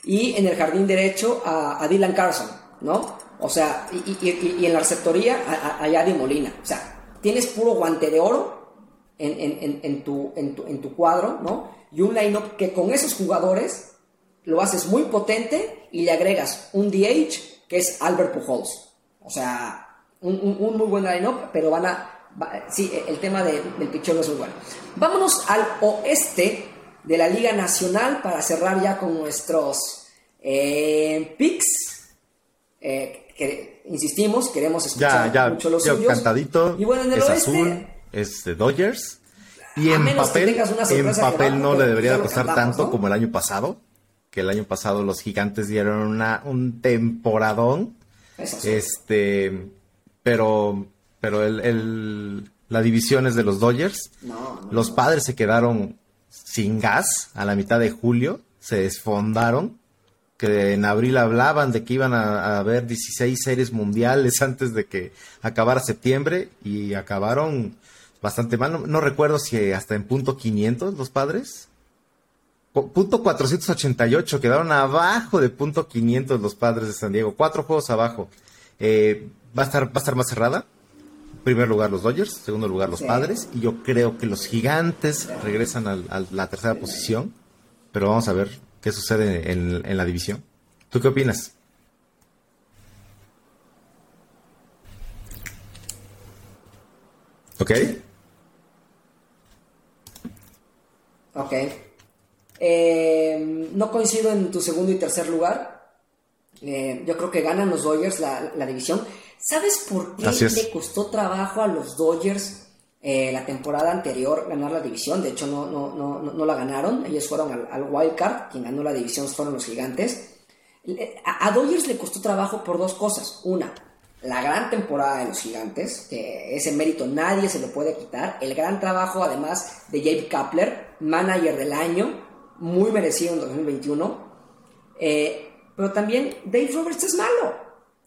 Y en el jardín derecho a, Dylan Carson, ¿no? O sea, y, en la receptoría a, a, Yadi Molina. O sea, tienes puro guante de oro en, en, en, tu, en, tu, en tu cuadro, ¿no? Y un line-up que con esos jugadores lo haces muy potente y le agregas un DH que es Albert Pujols. O sea, un, muy buen line-up, pero van a... sí, el tema del pichón es muy bueno. Vámonos al oeste de la Liga Nacional para cerrar ya con nuestros eh, picks. Eh, que, insistimos, queremos escuchar mucho los
ya cantadito. Y bueno, en el es azul, es de Dodgers. Y en papel, en papel no le debería costar tanto como el año pasado. Que el año pasado los gigantes dieron una, un temporadón. Este, pero, pero el, la división es de los Dodgers. los padres se quedaron sin gas a la mitad de julio, se desfondaron, que en abril hablaban de que iban a, haber 16 series mundiales antes de que acabara septiembre y acabaron bastante mal. No, recuerdo si hasta en punto 500 los padres. Punto 488, quedaron abajo de punto 500 los padres de San Diego, cuatro juegos abajo. Eh, va, a estar, va a estar más cerrada, primer lugar los Dodgers, segundo lugar los Padres, y yo creo que los Gigantes regresan a, la tercera posición, pero vamos a ver qué sucede en, la división. ¿Tú qué opinas? ¿Ok?
Ok. Eh, no coincido en tu segundo y tercer lugar. Eh, yo creo que ganan los Dodgers la, la división. ¿Sabes por qué le costó trabajo a los Dodgers eh, la temporada anterior ganar la división? De hecho, no, no, no, no la ganaron. Ellos fueron al, al wild card. Quien ganó la división fueron los gigantes. A, Dodgers le costó trabajo por dos cosas. Una, la gran temporada de los gigantes, que ese mérito nadie se lo puede quitar. El gran trabajo, además, de Jake Kapler, manager del año, muy merecido en 2021. Eh, pero también Dave Roberts es malo.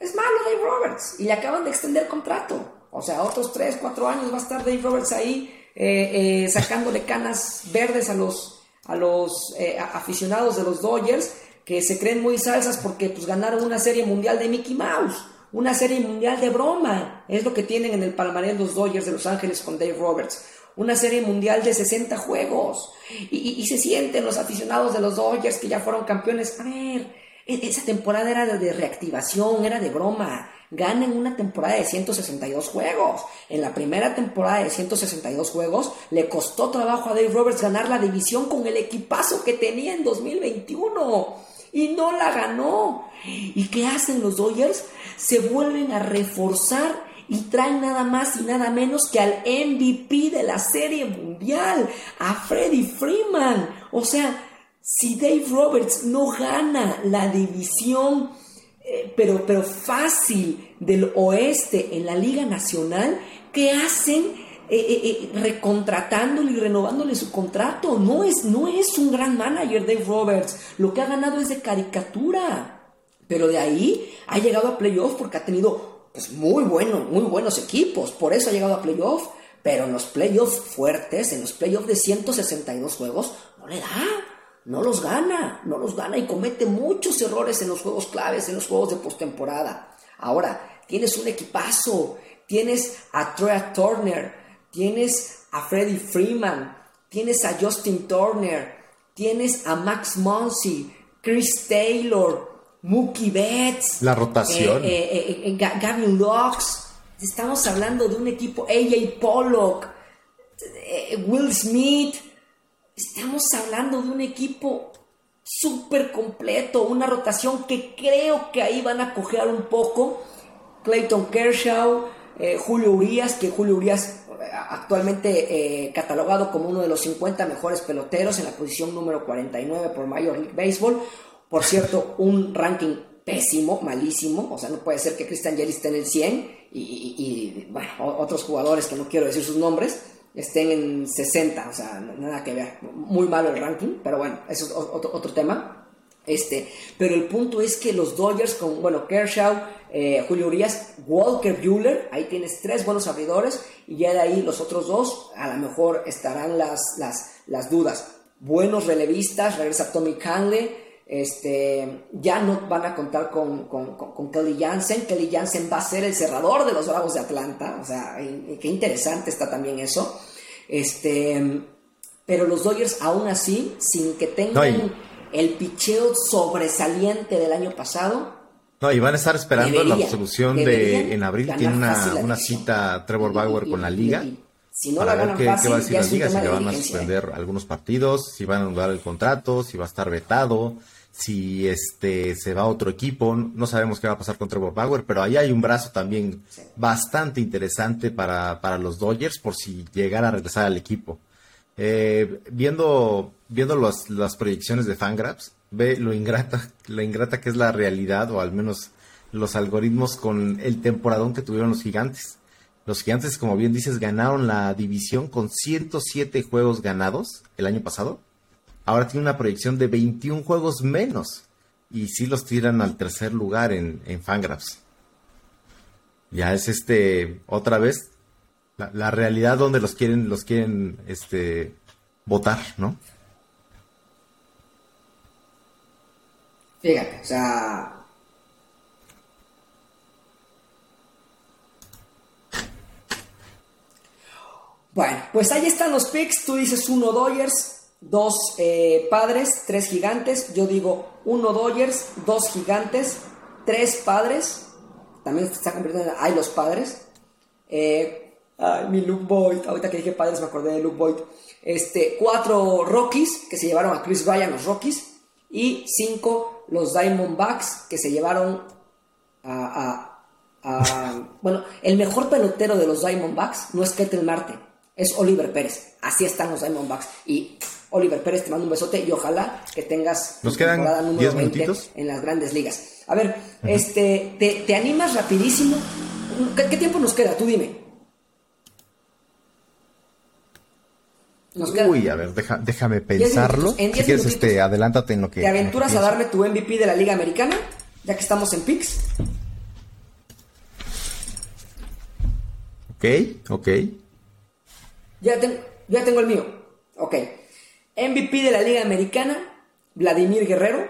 Es malo Dave Roberts y le acaban de extender contrato. O sea, otros 3, 4 años va a estar Dave Roberts ahí eh, eh, sacándole canas verdes a los, a los aficionados de los Dodgers que se creen muy salsas porque pues, ganaron una serie mundial de Mickey Mouse. Una serie mundial de broma. Es lo que tienen en el palmarés los Dodgers de Los Ángeles con Dave Roberts. Una serie mundial de 60 juegos. Y, se sienten los aficionados de los Dodgers que ya fueron campeones. A ver, e-, esa temporada era de reactivación, era de broma. Ganan una temporada de 162 juegos. En la primera temporada de 162 juegos le costó trabajo a Dave Roberts ganar la división con el equipazo que tenía en 2021. Y no la ganó. ¿Y qué hacen los Dodgers? Se vuelven a reforzar y traen nada más y nada menos que al MVP de la Serie Mundial, a Freddie Freeman. O sea, si Dave Roberts no gana la división, eh, pero, pero fácil del oeste en la Liga Nacional, ¿qué hacen? Eh, eh, recontratándole y renovándole su contrato. No es, no es un gran manager Dave Roberts. Lo que ha ganado es de caricatura. Pero de ahí ha llegado a playoffs porque ha tenido pues, muy, bueno, muy buenos equipos. Por eso ha llegado a playoffs. Pero en los playoffs fuertes, en los playoffs de 162 juegos, no le da no los gana, no los gana y comete muchos errores en los juegos claves, en los juegos de postemporada. Ahora, tienes un equipazo, tienes a Troy Turner, tienes a Freddie Freeman, tienes a Justin Turner, tienes a Max Muncy, Chris Taylor, Mookie Betts,
la rotación,
eh, eh, eh, Gavin Locks. Estamos hablando de un equipo, AJ Pollock, Will Smith, Estamos hablando de un equipo súper completo, una rotación que creo que ahí van a cojear un poco. Clayton Kershaw, eh, Julio Urias, que Julio Urias eh, actualmente eh, catalogado como uno de los 50 mejores peloteros en la posición número 49 por Major League Baseball. Por cierto, un ranking pésimo, malísimo. O sea, no puede ser que Christian Yelich esté en el 100 y, y otros jugadores que no quiero decir sus nombres estén en 60, o sea, nada que ver, muy malo el ranking, pero bueno, eso es otro, tema. Este, pero el punto es que los Dodgers con, bueno, Kershaw, eh, Julio Urias, Walker Bueller, ahí tienes tres buenos abridores y ya de ahí los otros dos, a lo mejor estarán las, las, las dudas. Buenos relevistas, regresa Tommy Canley, este, ya no van a contar con, con, Kelly Jansen. Kelly Jansen va a ser el cerrador de los Bravos de Atlanta. O sea, qué interesante está también eso. Este, pero los Dodgers, aún así, sin que tengan el picheo sobresaliente del año pasado.
No, y van a estar esperando la resolución de en abril. Tiene una, una cita Trevor Bauer con la liga. Si no para la ver qué, qué, va a decir la liga, si le van a suspender algunos partidos, si van a anular el contrato, si va a estar vetado, si este se va a otro equipo, no sabemos qué va a pasar con Trevor Bauer, pero ahí hay un brazo también bastante interesante para, para, los Dodgers por si llegara a regresar al equipo. Eh, viendo viendo las proyecciones de Fangraphs, ve lo ingrata, la ingrata que es la realidad, o al menos los algoritmos con el temporadón que tuvieron los gigantes. Los gigantes, como bien dices, ganaron la división con 107 juegos ganados el año pasado. Ahora tiene una proyección de 21 juegos menos. Y sí los tiran al tercer lugar en, en Fangraphs. Ya es este, otra vez, la, realidad donde los quieren, los quieren, este, votar, ¿no?
Fíjate, o sea, Bueno, pues ahí están los picks. Tú dices uno Dodgers, dos eh, padres, tres gigantes. Yo digo uno Dodgers, dos gigantes, tres padres. También se está convirtiendo en hay los padres. Eh, ay, mi Luke Boyd. Ahorita que dije padres me acordé de Luke Boyd. Este, cuatro Rockies que se llevaron a Chris Bryan, los Rockies. Y cinco los Diamondbacks que se llevaron a, bueno, el mejor pelotero de los Diamondbacks no es Ketel Marte, es Oliver Pérez. Así están los Diamondbacks. Y Oliver Pérez, te mando un besote y ojalá que tengas
Nos quedan temporada número 20
en las grandes ligas. A ver, este, te, animas rapidísimo? ¿Qué, tiempo nos queda? Tú dime.
Uy, a ver, déjame pensarlo. si quieres, este, adelántate en lo que.
¿Te aventuras a darme tu MVP de la Liga Americana? Ya que estamos en PIX.
Ok, ok.
Ya, ya tengo el mío. Ok. MVP de la Liga Americana, Vladimir Guerrero.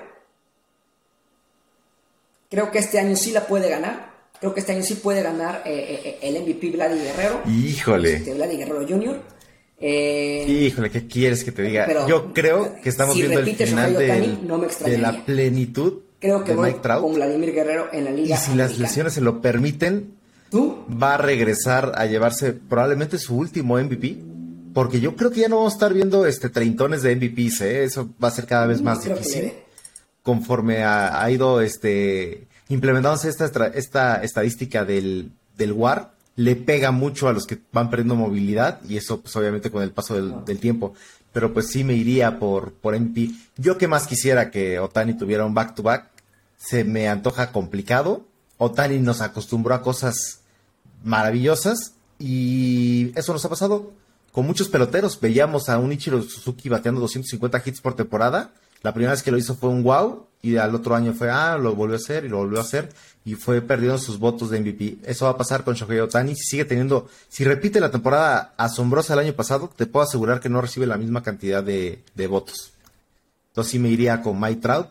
Creo que este año sí la puede ganar. Creo que este año sí puede ganar eh, eh, el MVP Vladimir Guerrero.
Híjole.
Este, Vladimir Guerrero Jr.
Eh, Híjole, ¿qué quieres que te diga? Yo creo que estamos viendo el final de, la plenitud
creo que de Mike Trout. con Vladimir Guerrero en la liga.
Y si las lesiones se lo permiten, ¿Tú? va a regresar a llevarse probablemente su último MVP. Porque yo creo que ya no vamos a estar viendo este treintones de MVPs, ¿eh? eso va a ser cada vez más difícil. Conforme ha, ido este implementándose esta, esta estadística del, del WAR, le pega mucho a los que van perdiendo movilidad y eso pues obviamente con el paso del, tiempo. Pero pues sí me iría por, por MVP. Yo que más quisiera que Otani tuviera un back to -back, se me antoja complicado Otani nos acostumbró a cosas maravillosas y eso nos ha pasado con muchos peloteros. Veíamos a un Ichiro Suzuki bateando 250 hits por temporada. La primera vez que lo hizo fue un wow y al otro año fue, ah, lo volvió a hacer y lo volvió a hacer y fue perdiendo sus votos de MVP. Eso va a pasar con Shohei Otani si sigue teniendo, si repite la temporada asombrosa del año pasado, te puedo asegurar que no recibe la misma cantidad de, de votos. Entonces sí me iría con Mike Trout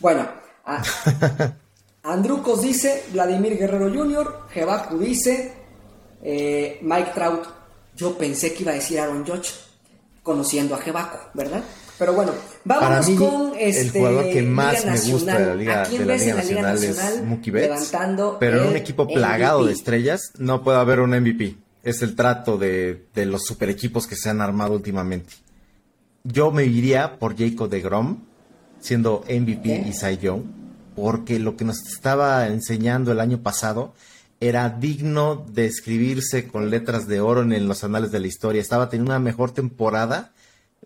Bueno, Andrucos dice Vladimir Guerrero Jr., Jebaku dice eh, Mike Trout. Yo pensé que iba a decir Aaron Judge, conociendo a Jebaku, ¿verdad? Pero bueno, vámonos con este,
el jugador que más me gusta de la Liga, de la Liga Nacional, es Mookie Betts. Pero en un equipo plagado de estrellas no puede haber un MVP. Es el trato de, de los super equipos que se han armado últimamente. Yo me iría por Jacob de Grom, siendo MVP y Cy Young, porque lo que nos estaba enseñando el año pasado era digno de escribirse con letras de oro en los anales de la historia. Estaba teniendo una mejor temporada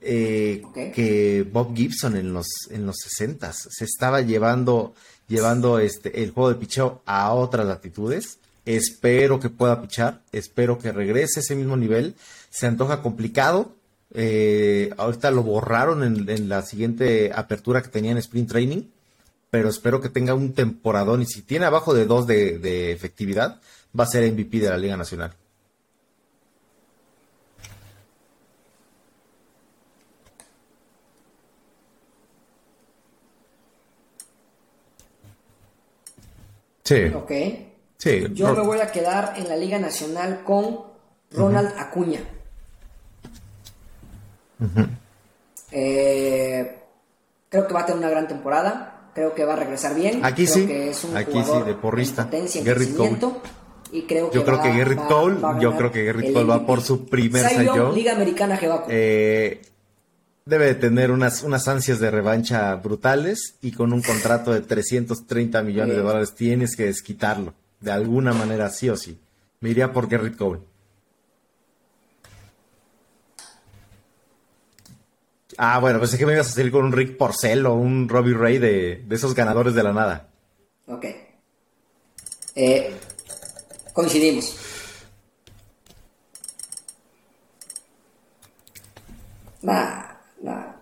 eh, que Bob Gibson en los en los 60 Se estaba llevando llevando este el juego de picheo a otras latitudes. Espero que pueda pichar, espero que regrese a ese mismo nivel. Se antoja complicado, eh, ahorita lo borraron en, la siguiente apertura que tenía en Sprint Training, pero espero que tenga un temporadón y si tiene abajo de dos de, efectividad, va a ser MVP de la Liga Nacional. Sí.
Ok.
Sí,
Yo me voy a quedar en la Liga Nacional con Ronald Acuña. Eh, creo que va a tener una gran temporada. Creo que va a regresar bien.
Aquí
Creo
sí.
que es un
Aquí sí, de porrista. Garrett
crecimiento, Y creo que
Yo creo
va-
que Garrett
va-
Cole,
va
yo creo que Garrett Cole va por su primer
Young. Liga Americana.
Eh, debe de tener unas, unas ansias de revancha brutales y con un contrato de 330 millones de dólares tienes que desquitarlo. De alguna manera, sí o sí. Me iría por Garrett Cole. Ah, bueno, pensé que me ibas a salir con un Rick Porcel o un Robbie Ray de, de esos ganadores de la nada.
Ok. Eh, coincidimos. Nah, no,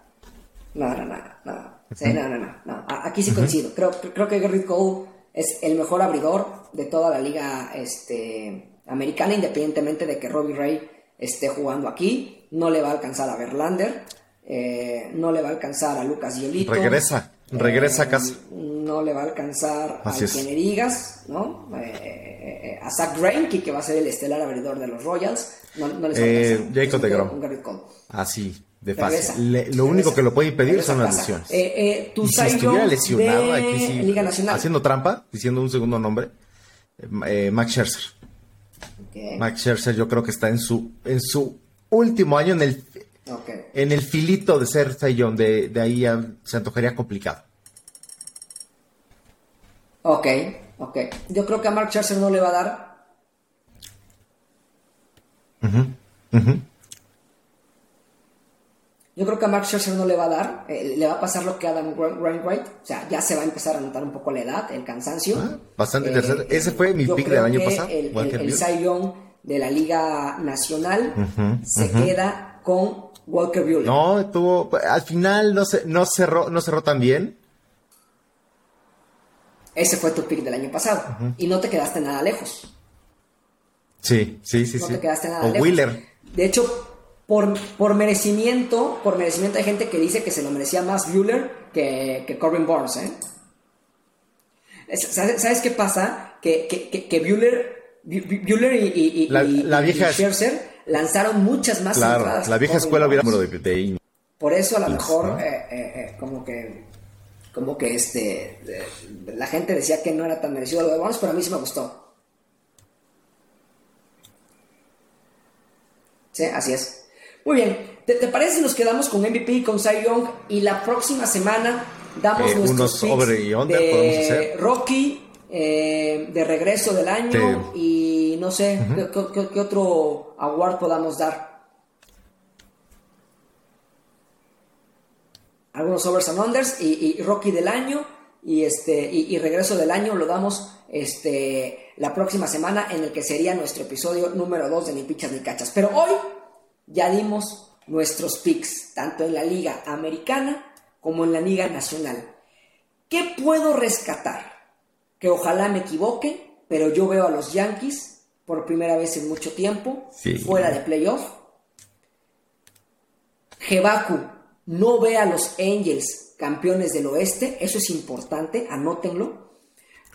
no, no, no. Sí, no, no, no, no. Aquí sí coincido. Creo, creo que Garrett Cole es el mejor abridor de toda la liga este, americana, independientemente de que Robbie Ray esté jugando aquí. No le va a alcanzar a Verlander. Eh, no le va a alcanzar a Lucas Giolito.
Regresa, regresa a casa.
No le va a alcanzar
Así
a quien le digas, ¿no? Eh, eh, eh, a Zach Greinke, que va a ser el estelar abridor de los Royals. No, no les va a
Eh,
alcanzar.
Jacob deGrom. Así, de
Regresa,
fácil. Le- lo
regresa,
único que lo puede impedir son las lesiones.
Eh, eh, tu
Y si estuviera lesionado,
de
aquí sí,
Liga Nacional.
haciendo trampa, diciendo un segundo nombre, eh, eh, Max Scherzer.
Ok,
Max Scherzer yo creo que está en su, en su último año en el, en el filito de ser Young, de, de ahí a- se antojaría complicado.
Ok, ok. Yo creo que a Mark Scherzer no le va a dar. Yo creo que a Mark Scherzer no le va a dar. eh, le va a pasar lo que a Adam Wainwright. O sea, ya se va a empezar a notar un poco la edad, el cansancio.
Ah, bastante interesante. Ese fue mi pick del año pasado,
El, el, el
Buehler.
Cy Young de la Liga Nacional se queda con Walker Buehler.
No, tuvo, al final no, se, no, cerró, no cerró tan bien.
Ese fue tu pick del año pasado. Y no te quedaste nada lejos.
Sí, sí, sí,
no
sí.
te quedaste nada
o
lejos.
Wheeler.
De hecho, por, por merecimiento, por merecimiento hay gente que dice que se lo merecía más Bueller que, que Corbin Burns, ¿eh? Es- ¿Sabes, sabes qué pasa? Que, que, que, que Buehler, Bu- Bu- Buehler y, y, y-
La-
y-
la
y
vieja-
Scherzer lanzaron muchas más
Claro,
entradas
la vieja escuela hubiera número de, de-
Por eso a lo
Uf,
mejor
¿no?
eh, eh, eh, como que como que este eh, la gente decía que no era tan merecido lo de Burns, pero a mí sí me gustó. Sí, así es. Muy bien. ¿Te, te parece si nos quedamos con MVP con Cy Young y la próxima semana damos nuestros
unos over y under
de
podemos hacer.
Rocky de regreso del año y no sé ¿qué, qué- qué otro award podamos dar. algunos overs and unders y, Rocky del año y este y regreso del año lo damos este la próxima semana en el que sería nuestro episodio número 2 de Ni Pichas Ni Cachas. Pero hoy ya dimos nuestros picks, tanto en la liga americana como en la liga nacional. ¿Qué puedo rescatar? Que ojalá me equivoque, pero yo veo a los Yankees por primera vez en mucho tiempo
Sí.
fuera de playoff. Jebaku no ve a los Angels campeones del oeste, eso es importante, anótenlo.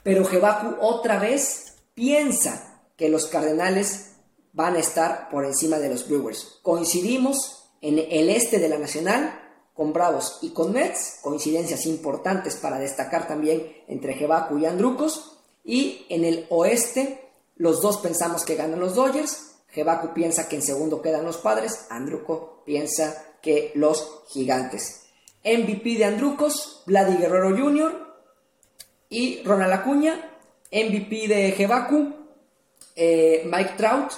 Pero Jebaku otra vez piensa que los Cardenales van a estar por encima de los Brewers. Coincidimos en el este de la Nacional con Bravos y con Mets, coincidencias importantes para destacar también entre Jebaku y Andrucos. Y en el oeste, los dos pensamos que ganan los Dodgers. Jebaku piensa que en segundo quedan los padres. Andruco piensa que los gigantes. MVP de Andrucos, Vladi Guerrero Jr. y Ronald Acuña. MVP de Jebaku, eh, Mike Trout.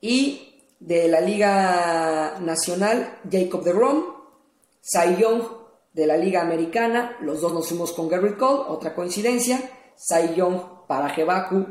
Y de la Liga Nacional, Jacob de Rom. Cy Young de la Liga Americana, los dos nos fuimos con Garrett Cole, otra coincidencia. Cy Young para Jebaku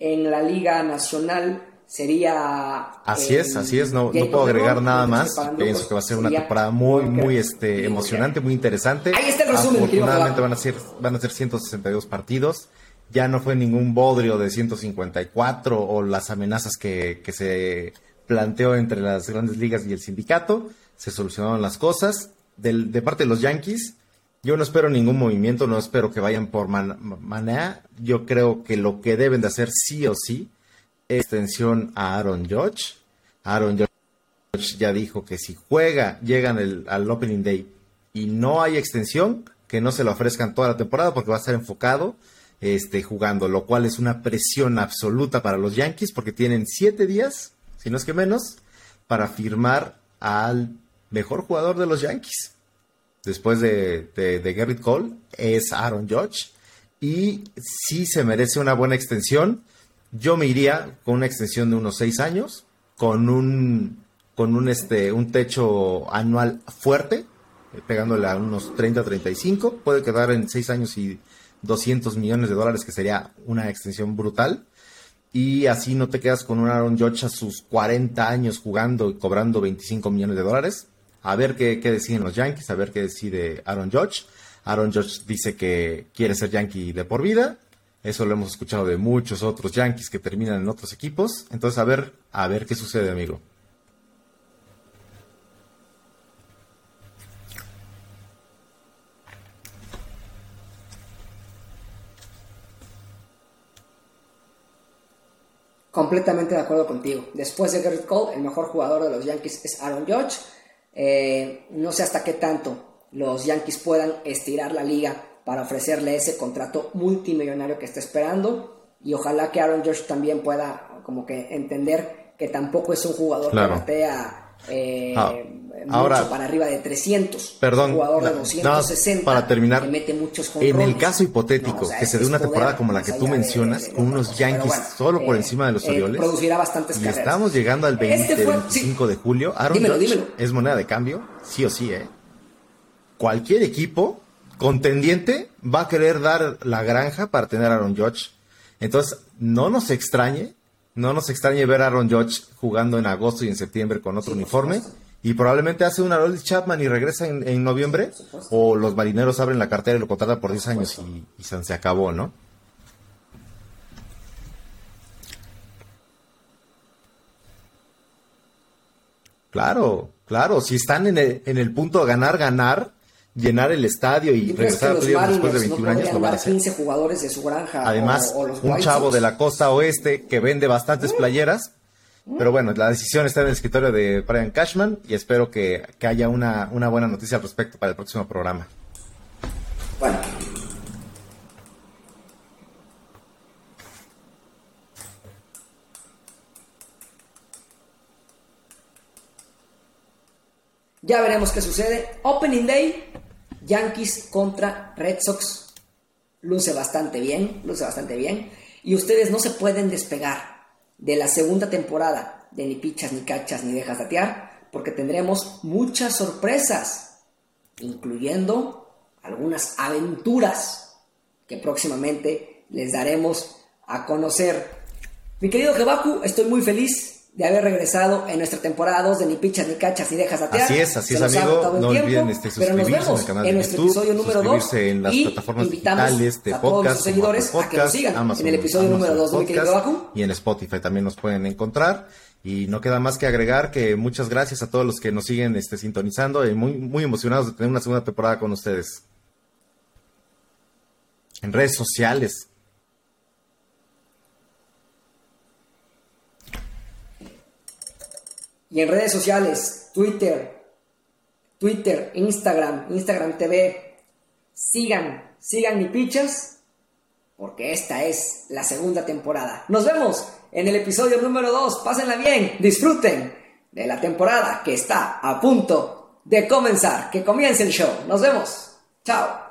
en la Liga Nacional sería.
Así
eh,
es, así es, no, no puedo agregar nada más. Pienso
Andrúcos
que va a ser una temporada muy, muy este, emocionante, muy interesante.
Ahí está el resumen,
Afortunadamente van a ser, van a ser 162 partidos. Ya no fue ningún bodrio de 154 o las amenazas que, que se planteó entre las grandes ligas y el sindicato. Se solucionaron las cosas. Del- de parte de los Yankees, Yo no espero ningún movimiento, no espero que vayan por manera. Yo creo que lo que deben de hacer sí o sí es extensión a Aaron Judge. Aaron Judge ya dijo que si juega, llegan al Opening Day y no hay extensión, que no se lo ofrezcan toda la temporada porque va a estar enfocado este, jugando, lo cual es una presión absoluta para los Yankees porque tienen siete días, si no es que menos, para firmar al mejor jugador de los Yankees después de, de, Garrett Cole es Aaron Judge. Y si se merece una buena extensión. Yo me iría con una extensión de unos seis años, con un, con un, este, un techo anual fuerte, eh, pegándole a unos 30, 35. Puede quedar en seis años y 200 millones de dólares, que sería una extensión brutal. Y así no te quedas con un Aaron Judge a sus 40 años jugando y cobrando 25 millones de dólares a ver qué, deciden los Yankees, a ver qué decide Aaron Judge. Aaron Judge dice que quiere ser Yankee de por vida. Eso lo hemos escuchado de muchos otros Yankees que terminan en otros equipos. Entonces, a ver, a ver qué sucede, amigo.
Completamente de acuerdo contigo. Después de Garrett Cole, el mejor jugador de los Yankees es Aaron Judge. Eh, no sé hasta qué tanto los Yankees puedan estirar la liga para ofrecerle ese contrato multimillonario que está esperando. Y ojalá que Aaron George también pueda como que entender que tampoco es un jugador que eh, ah, mucho para arriba de 300
perdón
jugador de 260
para terminar
mete muchos
en el caso hipotético que se dé una temporada como la que tú mencionas con unos Yankees solo por encima de los eh, Orioles
producirá bastantes
y estamos llegando al 20 este 25 de julio Aaron George es moneda de cambio sí o sí eh cualquier equipo contendiente va a querer dar la granja para tener a Aaron Judge. Entonces, no nos extrañe, no nos extrañe ver a Aaron Judge jugando en agosto y en septiembre con otro uniforme. Y probablemente hace una Rolly Chapman y regresa en, noviembre. O los marineros abren la cartera y lo contratan por 10 años y, se acabó, ¿no? Claro, claro. Si están en el, en el punto de ganar, ganar, llenar el estadio y, regresar a después de 21 años
no van a 15 jugadores de su granja.
Además, un chavo de la costa oeste que vende bastantes playeras. Pero bueno, la decisión está en el escritorio de Brian Cashman y espero que, haya una, una buena noticia al respecto para el próximo programa.
Bueno. Ya veremos qué sucede. Opening Day, Yankees contra Red Sox. Luce bastante bien, luce bastante bien. Y ustedes no se pueden despegar de la segunda temporada de ni pichas, ni cachas, ni dejas datear, porque tendremos muchas sorpresas, incluyendo algunas aventuras que próximamente les daremos a conocer. Mi querido Jebaku, estoy muy feliz de haber regresado en nuestra temporada 2 de Ni Pichas, Ni Cachas, Ni Dejas Atear.
Así es, así es, amigo. No olviden este, suscribirse en el canal
en
nuestro YouTube, episodio número 2 en las plataformas digitales de
a todos podcast, seguidores podcast, a que nos sigan Amazon, en el episodio Amazon número 2 de mi querido Baku.
Y en Spotify también nos pueden encontrar. Y no queda más que agregar que muchas gracias a todos los que nos siguen este, sintonizando y muy, muy emocionados de tener una segunda temporada con ustedes. En redes sociales,
Y en redes sociales, Twitter, Twitter, Instagram, Instagram TV, sigan, sigan mi pichas, porque esta es la segunda temporada. Nos vemos en el episodio número 2. Pásenla bien, disfruten de la temporada que está a punto de comenzar. Que comience el show. Nos vemos. Chao.